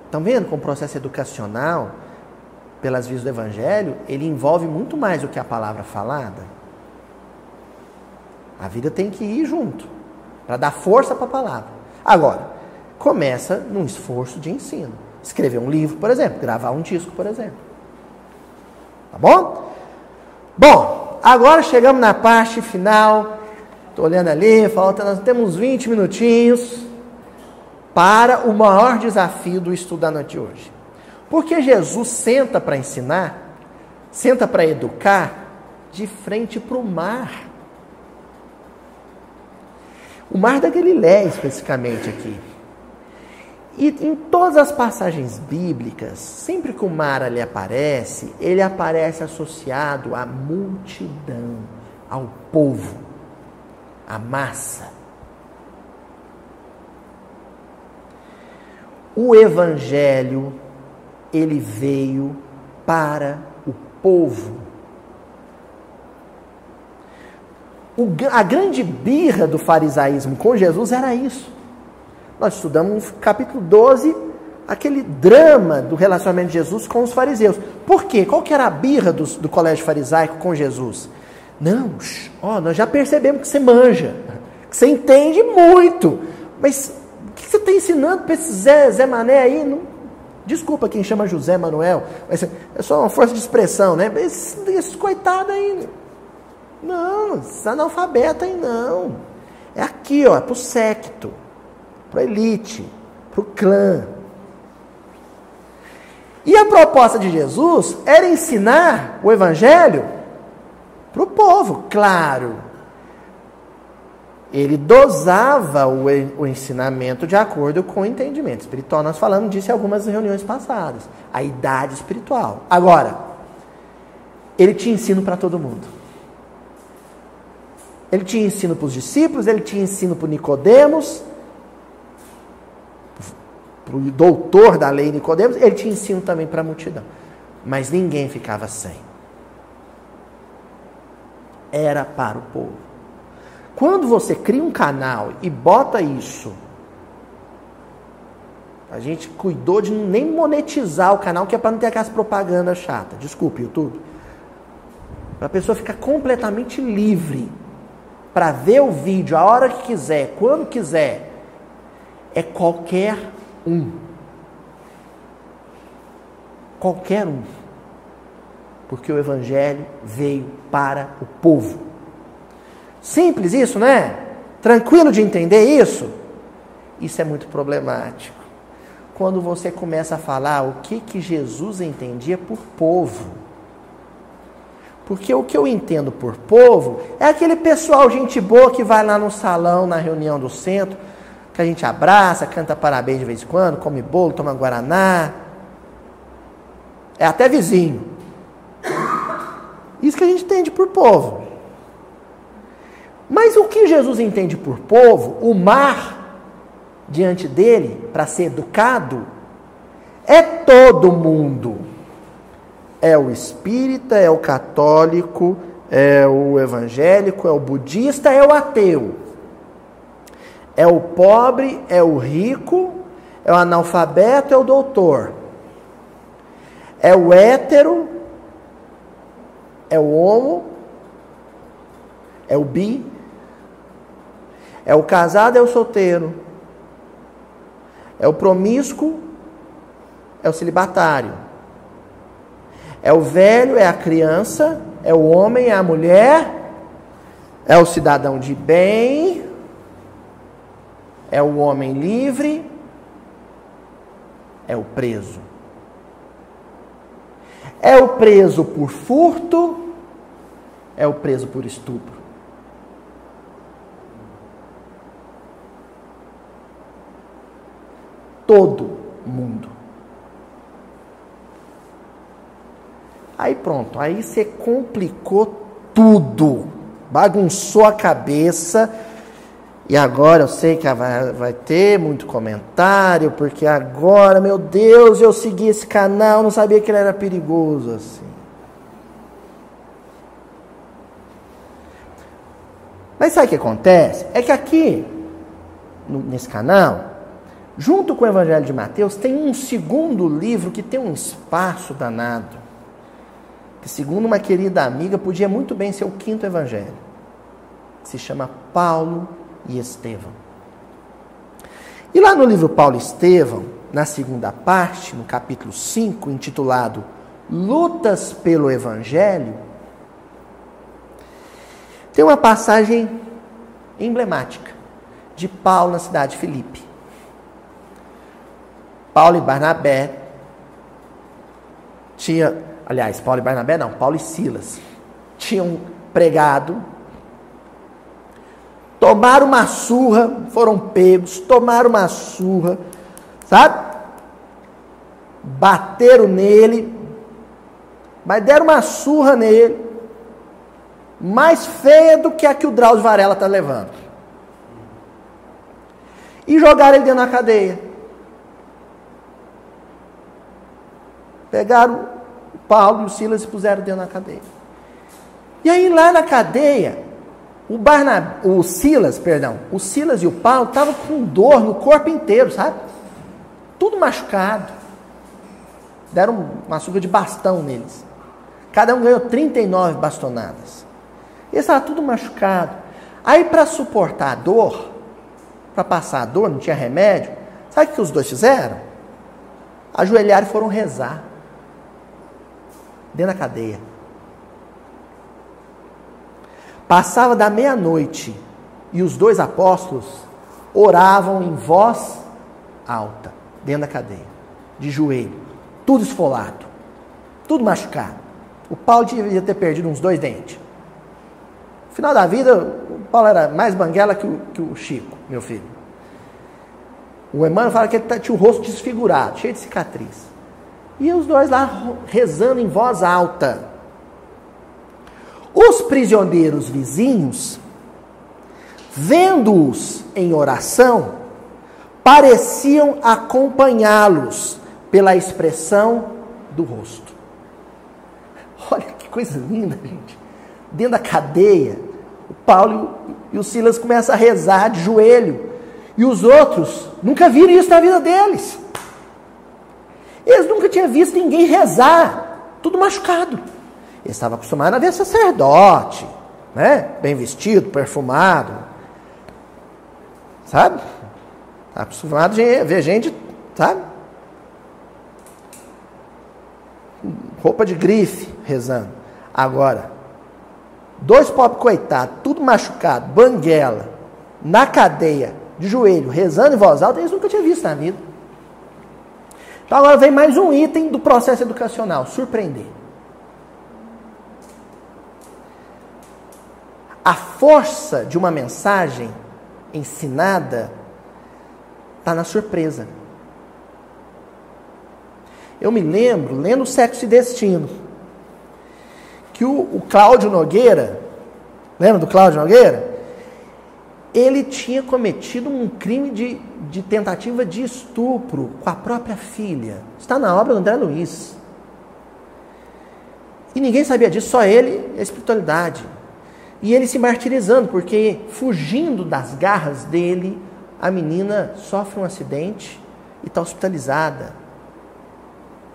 Speaker 1: Estão vendo como o processo educacional, pelas vias do Evangelho, ele envolve muito mais do que a palavra falada? A vida tem que ir junto, para dar força para a palavra. Agora, começa num esforço de ensino. Escrever um livro, por exemplo, gravar um disco, por exemplo. Tá bom? Bom, agora chegamos na parte final. Estou olhando ali, falta, nós temos 20 minutinhos para o maior desafio do estudo da noite de hoje. Porque Jesus senta para ensinar, senta para educar, de frente para o mar. O mar da Galiléia, especificamente aqui. E em todas as passagens bíblicas, sempre que o mar ali aparece, ele aparece associado à multidão, ao povo, à massa. O evangelho, ele veio para o povo. O, a grande birra do farisaísmo com Jesus era isso. Nós estudamos no capítulo 12 aquele drama do relacionamento de Jesus com os fariseus. Por quê? Qual que era a birra do, do colégio farisaico com Jesus? Não, ó, nós já percebemos que você manja, que você entende muito, mas o que você está ensinando para esse Zé, Zé Mané aí? Não, desculpa quem chama José Manuel, mas é só uma força de expressão, né? Esses, esses coitados aí não, esse analfabeto aí não. É aqui, ó, é pro secto, pro elite, pro clã. E a proposta de Jesus era ensinar o evangelho para o povo, claro. Ele dosava o, o ensinamento de acordo com o entendimento espiritual. Nós falamos disso em algumas reuniões passadas. A idade espiritual. Agora, ele tinha ensino para todo mundo. Ele tinha ensino para os discípulos, ele tinha ensino para Nicodemos, para o doutor da lei Nicodemos, ele tinha ensino também para a multidão. Mas ninguém ficava sem. Era para o povo. Quando você cria um canal e bota isso, a gente cuidou de nem monetizar o canal, que é para não ter aquelas propagandas chatas. Desculpe, YouTube. Para a pessoa ficar completamente livre para ver o vídeo a hora que quiser, quando quiser, é qualquer um. Qualquer um. Porque o Evangelho veio para o povo. Simples isso, né? Tranquilo de entender isso? Isso é muito problemático. Quando você começa a falar o que, que Jesus entendia por povo. Porque o que eu entendo por povo é aquele pessoal, gente boa, que vai lá no salão, na reunião do centro, que a gente abraça, canta parabéns de vez em quando, come bolo, toma guaraná. É até vizinho. Isso que a gente entende por povo. Mas o que Jesus entende por povo, o mar diante dele, para ser educado, é todo mundo. É o espírita, é o católico, é o evangélico, é o budista, é o ateu. É o pobre, é o rico, é o analfabeto, é o doutor. É o hétero, é o homo, é o bi, é o casado, é o solteiro, é o promíscuo, é o celibatário, é o velho, é a criança, é o homem, é a mulher, é o cidadão de bem, é o homem livre, é o preso. É o preso por furto, é o preso por estupro. Todo mundo. Aí pronto, aí você complicou tudo, bagunçou a cabeça e agora eu sei que vai, vai ter muito comentário, porque agora, meu Deus, eu segui esse canal, não sabia que ele era perigoso assim. Mas sabe o que acontece? É que aqui, nesse canal, junto com o Evangelho de Mateus, tem um segundo livro que tem um espaço danado. Que, segundo uma querida amiga, podia muito bem ser o quinto Evangelho. Que se chama Paulo e Estevão. E lá no livro Paulo e Estevão, na segunda parte, no capítulo 5, intitulado Lutas pelo Evangelho, tem uma passagem emblemática de Paulo na cidade de Filipe. Paulo e Barnabé tinha, aliás, Paulo e Barnabé não, Paulo e Silas tinham pregado tomaram uma surra, foram pegos, tomaram uma surra, sabe? Bateram nele, mas deram uma surra nele, mais feia do que a que o Drauzio Varela está levando. E jogaram ele dentro da cadeia. Pegaram Paulo e o Silas e puseram dentro da cadeia. E aí lá na cadeia, o, Barnab... o Silas, perdão, o Silas e o Paulo estavam com dor no corpo inteiro, sabe? Tudo machucado. Deram uma surra de bastão neles. Cada um ganhou 39 bastonadas. Eles estavam tudo machucado. Aí, para suportar a dor, para passar a dor, não tinha remédio, sabe o que os dois fizeram? Ajoelharam e foram rezar. Dentro da cadeia. Passava da meia-noite e os dois apóstolos oravam em voz alta, dentro da cadeia, de joelho, tudo esfolado, tudo machucado. O Paulo devia ter perdido uns dois dentes. No final da vida, o Paulo era mais banguela que o, que o Chico, meu filho. O Emmanuel fala que ele tinha o rosto desfigurado, cheio de cicatriz. E os dois lá rezando em voz alta. Os prisioneiros vizinhos, vendo-os em oração, pareciam acompanhá-los pela expressão do rosto. [LAUGHS] Olha que coisa linda, gente. Dentro da cadeia, o Paulo e o Silas começam a rezar de joelho. E os outros nunca viram isso na vida deles. Eles nunca tinham visto ninguém rezar, tudo machucado. Ele estava acostumado a ver sacerdote, né? Bem vestido, perfumado. Sabe? Está acostumado a ver gente, sabe? Roupa de grife, rezando. Agora, dois pobres coitados, tudo machucado, banguela, na cadeia, de joelho, rezando em voz alta, eles nunca tinham visto na vida. Então agora vem mais um item do processo educacional, surpreender. A força de uma mensagem ensinada está na surpresa. Eu me lembro, lendo Sexo e Destino, que o, o Cláudio Nogueira, lembra do Cláudio Nogueira? Ele tinha cometido um crime de, de tentativa de estupro com a própria filha. Está na obra André Luiz. E ninguém sabia disso, só ele e a espiritualidade. E ele se martirizando, porque fugindo das garras dele, a menina sofre um acidente e está hospitalizada,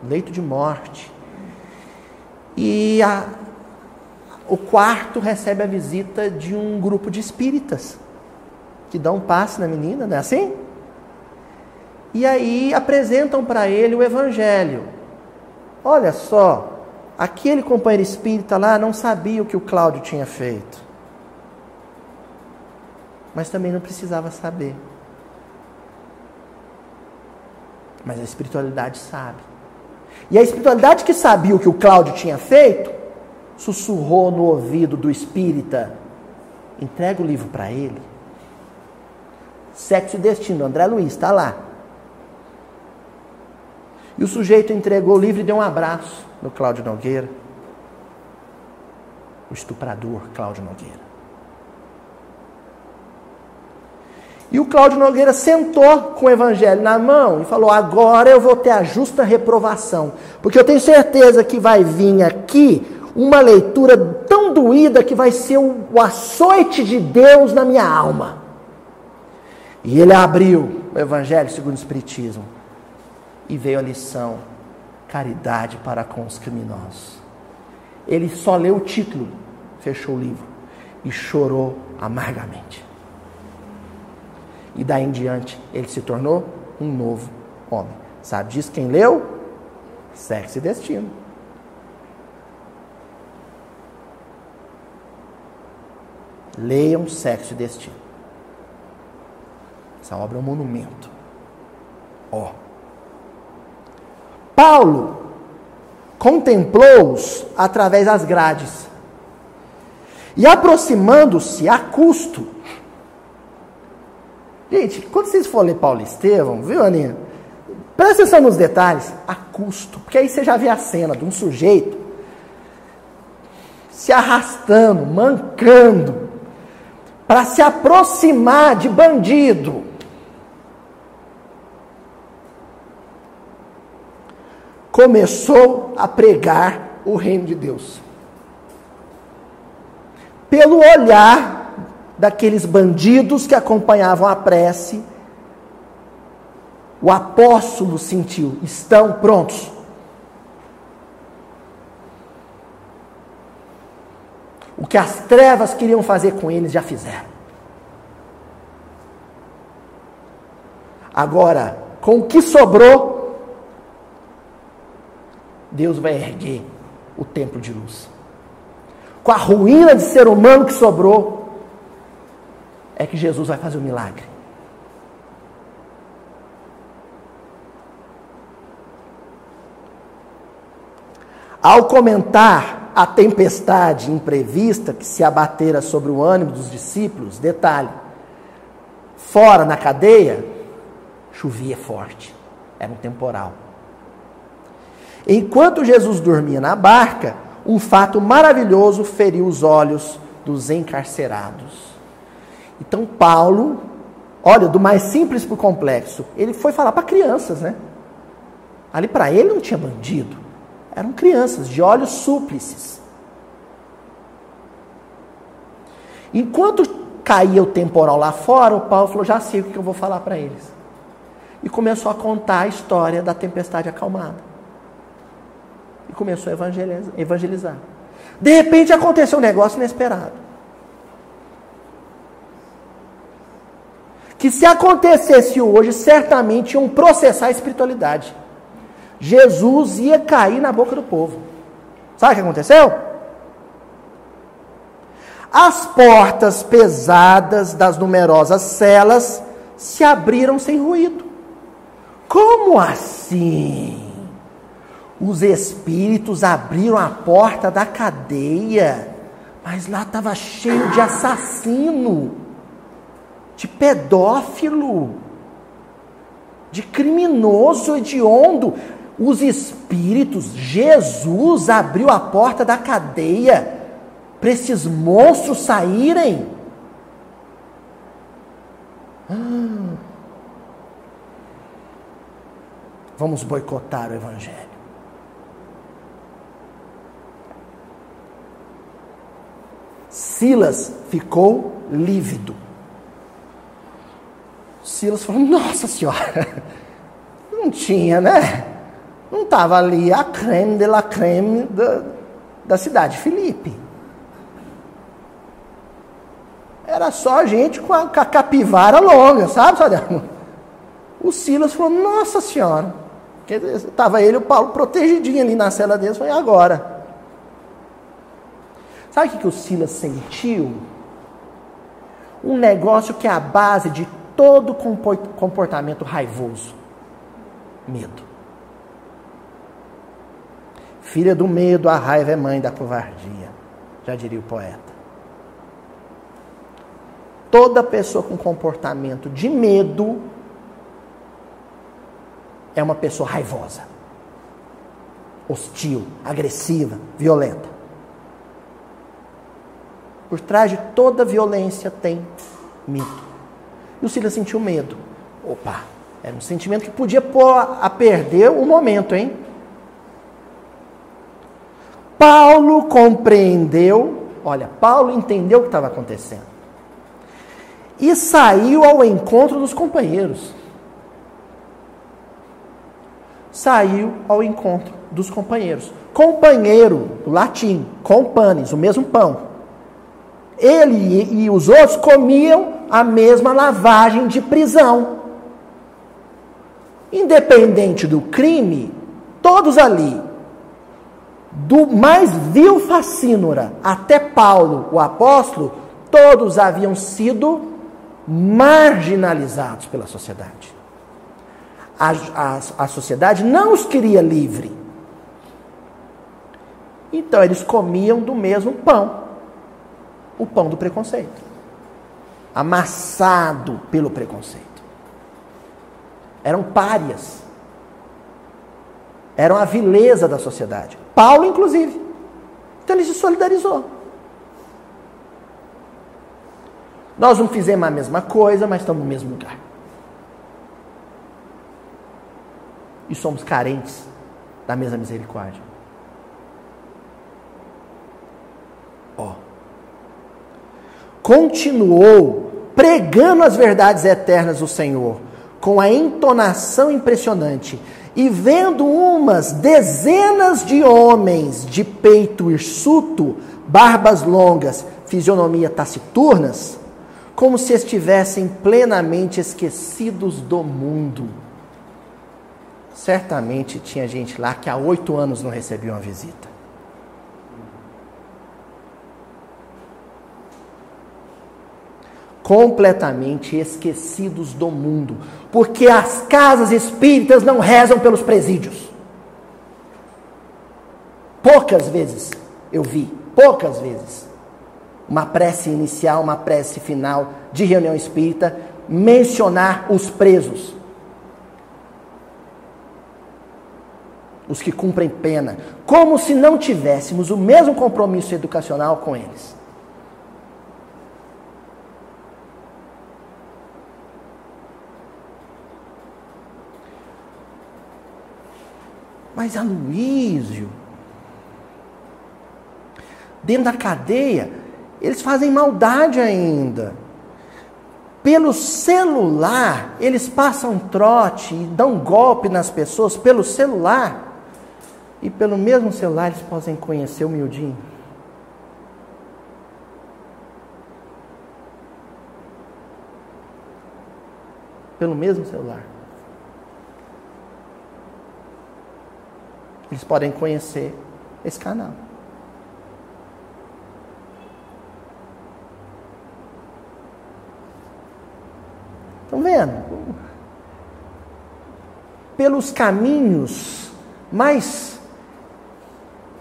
Speaker 1: leito de morte. E a, o quarto recebe a visita de um grupo de espíritas que dão um passe na menina, não é assim? E aí apresentam para ele o evangelho. Olha só, aquele companheiro espírita lá não sabia o que o Cláudio tinha feito. Mas também não precisava saber. Mas a espiritualidade sabe. E a espiritualidade que sabia o que o Cláudio tinha feito, sussurrou no ouvido do espírita: entrega o livro para ele. Sexo e Destino, André Luiz, está lá. E o sujeito entregou o livro e deu um abraço no Cláudio Nogueira. O estuprador Cláudio Nogueira. E o Cláudio Nogueira sentou com o evangelho na mão e falou: Agora eu vou ter a justa reprovação. Porque eu tenho certeza que vai vir aqui uma leitura tão doída que vai ser o açoite de Deus na minha alma. E ele abriu o Evangelho segundo o Espiritismo e veio a lição: caridade para com os criminosos. Ele só leu o título, fechou o livro e chorou amargamente. E daí em diante ele se tornou um novo homem. Sabe disso quem leu? Sexo e Destino. Leiam Sexo e Destino. Essa obra é um monumento. Ó. Paulo contemplou-os através das grades. E aproximando-se a custo, Gente, quando vocês forem ler Paulo Estevão, viu, Aninha? Presta atenção nos detalhes, a custo. Porque aí você já vê a cena de um sujeito se arrastando, mancando, para se aproximar de bandido. Começou a pregar o reino de Deus. Pelo olhar daqueles bandidos que acompanhavam a prece, o apóstolo sentiu: estão prontos. O que as trevas queriam fazer com eles já fizeram. Agora, com o que sobrou, Deus vai erguer o templo de luz. Com a ruína de ser humano que sobrou, é que Jesus vai fazer o um milagre. Ao comentar a tempestade imprevista que se abatera sobre o ânimo dos discípulos, detalhe, fora na cadeia, chovia forte, era um temporal. Enquanto Jesus dormia na barca, um fato maravilhoso feriu os olhos dos encarcerados. Então, Paulo, olha, do mais simples para o complexo, ele foi falar para crianças, né? Ali para ele não tinha bandido, eram crianças de olhos súplices. Enquanto caía o temporal lá fora, o Paulo falou: Já sei o que eu vou falar para eles. E começou a contar a história da tempestade acalmada. Começou a evangelizar. De repente aconteceu um negócio inesperado. que se acontecesse hoje, certamente iam processar a espiritualidade. Jesus ia cair na boca do povo. Sabe o que aconteceu? As portas pesadas das numerosas celas se abriram sem ruído. Como assim? Os espíritos abriram a porta da cadeia, mas lá estava cheio de assassino de pedófilo, de criminoso hediondo. Os espíritos, Jesus abriu a porta da cadeia para esses monstros saírem. Ah. Vamos boicotar o Evangelho. Silas ficou lívido. Silas falou: Nossa Senhora, [LAUGHS] não tinha, né? Não estava ali a creme de la creme da, da cidade Filipe. Era só gente com a, com a capivara longa, sabe, Sadão? O Silas falou: Nossa Senhora. Estava ele e o Paulo protegidinho ali na cela deles. Foi agora. Sabe o que, que o Silas sentiu? Um negócio que é a base de todo comportamento raivoso: medo. Filha do medo, a raiva é mãe da covardia, já diria o poeta. Toda pessoa com comportamento de medo é uma pessoa raivosa, hostil, agressiva, violenta. Por trás de toda violência tem medo. E o Silas sentiu medo. Opa, era um sentimento que podia pôr a perder o momento, hein? Paulo compreendeu, olha, Paulo entendeu o que estava acontecendo. E saiu ao encontro dos companheiros. Saiu ao encontro dos companheiros. Companheiro, do latim, companes, o mesmo pão. Ele e os outros comiam a mesma lavagem de prisão. Independente do crime, todos ali, do mais vil facínora até Paulo, o apóstolo, todos haviam sido marginalizados pela sociedade. A, a, a sociedade não os queria livre. Então eles comiam do mesmo pão o pão do preconceito amassado pelo preconceito. Eram párias. Eram a vileza da sociedade. Paulo, inclusive. Então ele se solidarizou. Nós não fizemos a mesma coisa, mas estamos no mesmo lugar. E somos carentes da mesma misericórdia. Ó. Continuou pregando as verdades eternas do Senhor, com a entonação impressionante, e vendo umas dezenas de homens de peito hirsuto, barbas longas, fisionomia taciturnas, como se estivessem plenamente esquecidos do mundo. Certamente tinha gente lá que há oito anos não recebia uma visita. Completamente esquecidos do mundo, porque as casas espíritas não rezam pelos presídios. Poucas vezes eu vi, poucas vezes uma prece inicial, uma prece final de reunião espírita, mencionar os presos. Os que cumprem pena, como se não tivéssemos o mesmo compromisso educacional com eles. Mas Aloísio, dentro da cadeia, eles fazem maldade ainda. Pelo celular, eles passam trote e dão golpe nas pessoas pelo celular. E pelo mesmo celular eles podem conhecer o miudinho. Pelo mesmo celular. Eles podem conhecer esse canal. Estão vendo? Pelos caminhos mais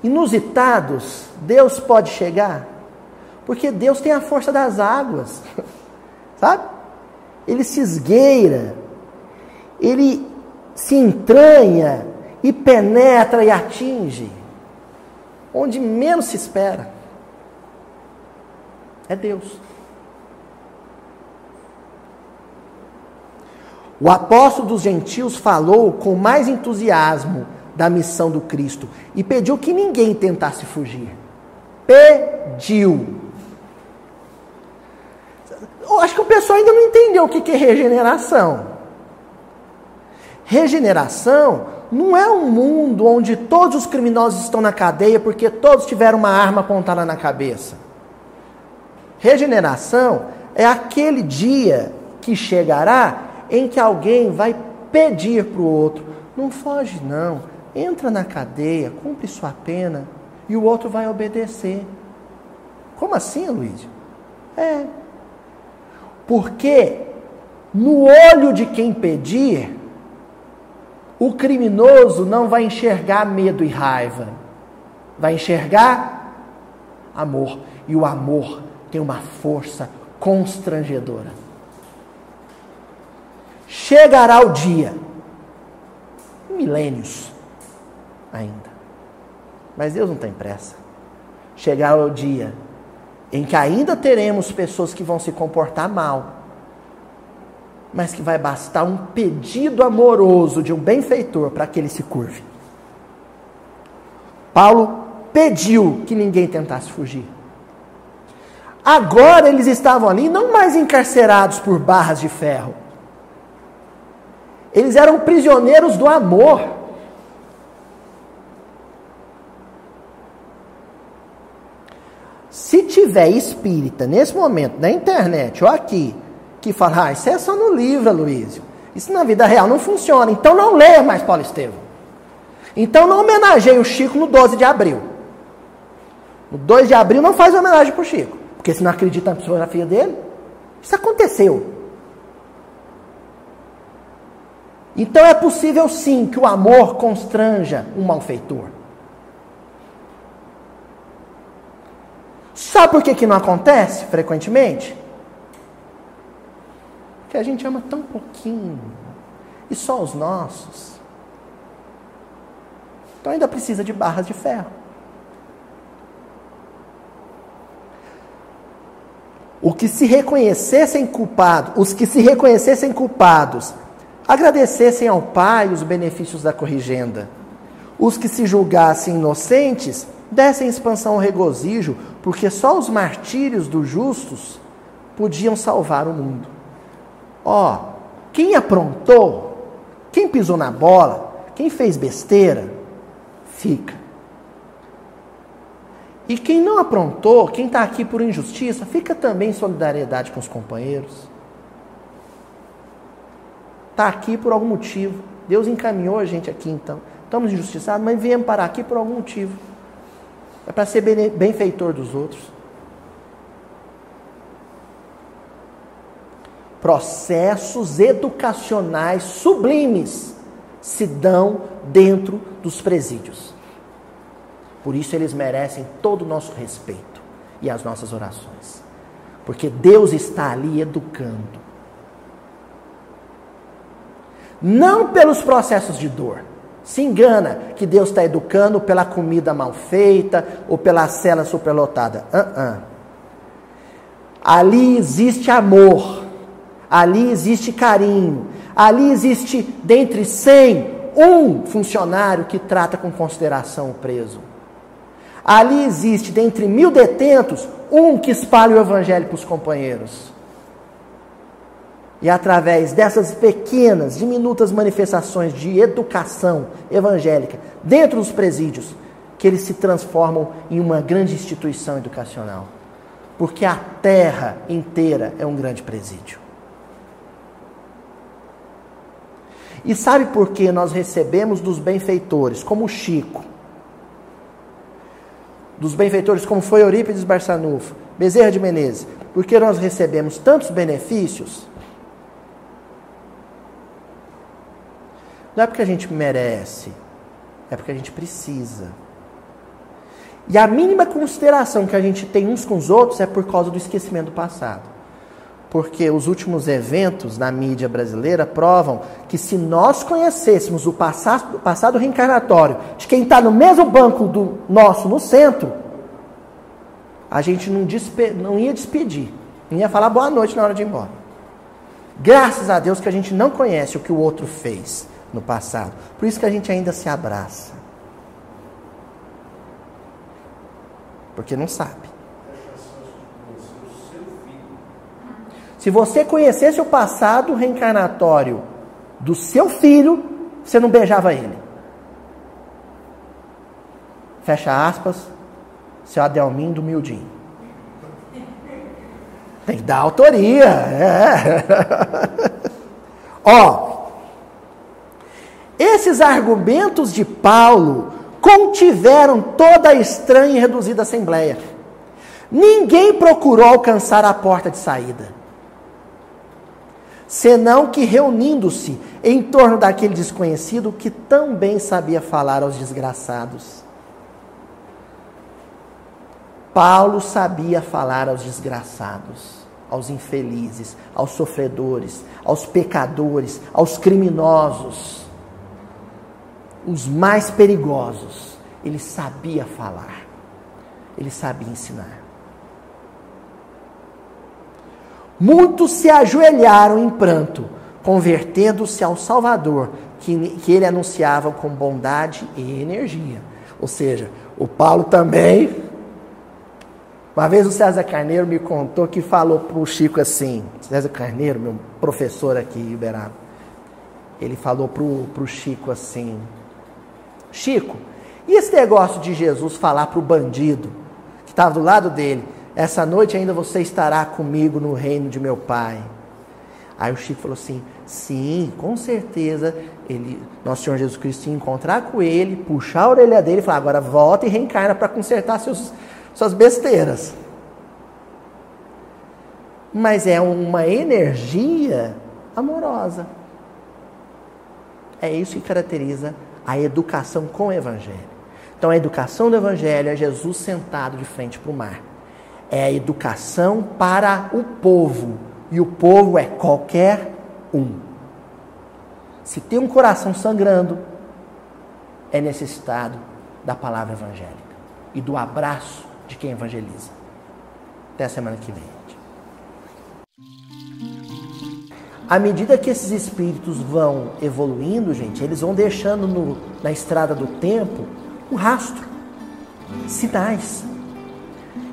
Speaker 1: inusitados, Deus pode chegar. Porque Deus tem a força das águas. [LAUGHS] Sabe? Ele se esgueira. Ele se entranha e penetra e atinge onde menos se espera. É Deus. O apóstolo dos gentios falou com mais entusiasmo da missão do Cristo e pediu que ninguém tentasse fugir. Pediu. Eu acho que o pessoal ainda não entendeu o que é regeneração. Regeneração não é um mundo onde todos os criminosos estão na cadeia porque todos tiveram uma arma apontada na cabeça. Regeneração é aquele dia que chegará em que alguém vai pedir para o outro: não foge, não, entra na cadeia, cumpre sua pena, e o outro vai obedecer. Como assim, Luiz? É. Porque no olho de quem pedir, o criminoso não vai enxergar medo e raiva, vai enxergar amor. E o amor tem uma força constrangedora. Chegará o dia, milênios ainda, mas Deus não tem pressa. Chegará o dia em que ainda teremos pessoas que vão se comportar mal, mas que vai bastar um pedido amoroso de um benfeitor para que ele se curve. Paulo pediu que ninguém tentasse fugir. Agora eles estavam ali não mais encarcerados por barras de ferro. Eles eram prisioneiros do amor. Se tiver espírita nesse momento na internet ou aqui que fala, ah, isso é só no livro, Luísio. Isso na vida real não funciona. Então não leia mais Paulo Estevam. Então não homenageie o Chico no 12 de abril. No 2 de abril não faz homenagem para o Chico. Porque se não acredita na psicografia dele, isso aconteceu. Então é possível sim que o amor constranja um malfeitor. Sabe por que, que não acontece frequentemente? Porque a gente ama tão pouquinho. E só os nossos. Então ainda precisa de barras de ferro. O que se reconhecessem culpados, os que se reconhecessem culpados, agradecessem ao Pai os benefícios da corrigenda. Os que se julgassem inocentes, dessem expansão ao regozijo, porque só os martírios dos justos podiam salvar o mundo. Ó, quem aprontou, quem pisou na bola, quem fez besteira, fica. E quem não aprontou, quem está aqui por injustiça, fica também em solidariedade com os companheiros. Está aqui por algum motivo. Deus encaminhou a gente aqui então. Estamos injustiçados, mas viemos parar aqui por algum motivo. É para ser benfeitor dos outros. Processos educacionais sublimes se dão dentro dos presídios. Por isso eles merecem todo o nosso respeito e as nossas orações. Porque Deus está ali educando. Não pelos processos de dor. Se engana que Deus está educando pela comida mal feita ou pela cela superlotada. Uh -uh. Ali existe amor. Ali existe carinho. Ali existe, dentre cem, um funcionário que trata com consideração o preso. Ali existe, dentre mil detentos, um que espalha o evangelho para os companheiros. E através dessas pequenas, diminutas manifestações de educação evangélica dentro dos presídios, que eles se transformam em uma grande instituição educacional. Porque a terra inteira é um grande presídio. E sabe por que nós recebemos dos benfeitores, como Chico, dos benfeitores como foi Eurípides Barçanufo, Bezerra de Menezes, porque nós recebemos tantos benefícios, não é porque a gente merece, é porque a gente precisa. E a mínima consideração que a gente tem uns com os outros é por causa do esquecimento do passado porque os últimos eventos na mídia brasileira provam que se nós conhecêssemos o passado, passado reencarnatório de quem está no mesmo banco do nosso no centro, a gente não, despe, não ia despedir, não ia falar boa noite na hora de ir embora. Graças a Deus que a gente não conhece o que o outro fez no passado. Por isso que a gente ainda se abraça. Porque não sabe. Se você conhecesse o passado reencarnatório do seu filho, você não beijava ele. Fecha aspas, seu Adelmindo Mildinho. Tem que dar autoria. É. [LAUGHS] Ó, esses argumentos de Paulo contiveram toda a estranha e reduzida assembleia. Ninguém procurou alcançar a porta de saída, senão que reunindo-se em torno daquele desconhecido que também sabia falar aos desgraçados. Paulo sabia falar aos desgraçados, aos infelizes, aos sofredores, aos pecadores, aos criminosos, os mais perigosos. Ele sabia falar, ele sabia ensinar. Muitos se ajoelharam em pranto, convertendo-se ao Salvador, que, que ele anunciava com bondade e energia. Ou seja, o Paulo também uma vez o César Carneiro me contou que falou para o Chico assim, César Carneiro, meu professor aqui em Uberaba, ele falou para o Chico assim, Chico, e esse negócio de Jesus falar para o bandido que estava do lado dele, essa noite ainda você estará comigo no reino de meu pai. Aí o Chico falou assim, sim, com certeza, ele, nosso Senhor Jesus Cristo ia encontrar com ele, puxar a orelha dele e falar, agora volta e reencarna para consertar seus suas besteiras. Mas é uma energia amorosa. É isso que caracteriza a educação com o Evangelho. Então, a educação do Evangelho é Jesus sentado de frente para o mar. É a educação para o povo. E o povo é qualquer um. Se tem um coração sangrando, é necessitado da palavra evangélica e do abraço de quem evangeliza. Até a semana que vem. À medida que esses espíritos vão evoluindo, gente, eles vão deixando no, na estrada do tempo um rastro, sinais.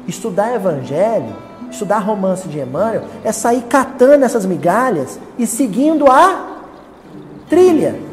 Speaker 1: Estudar evangelho, estudar romance de Emmanuel, é sair catando essas migalhas e seguindo a trilha.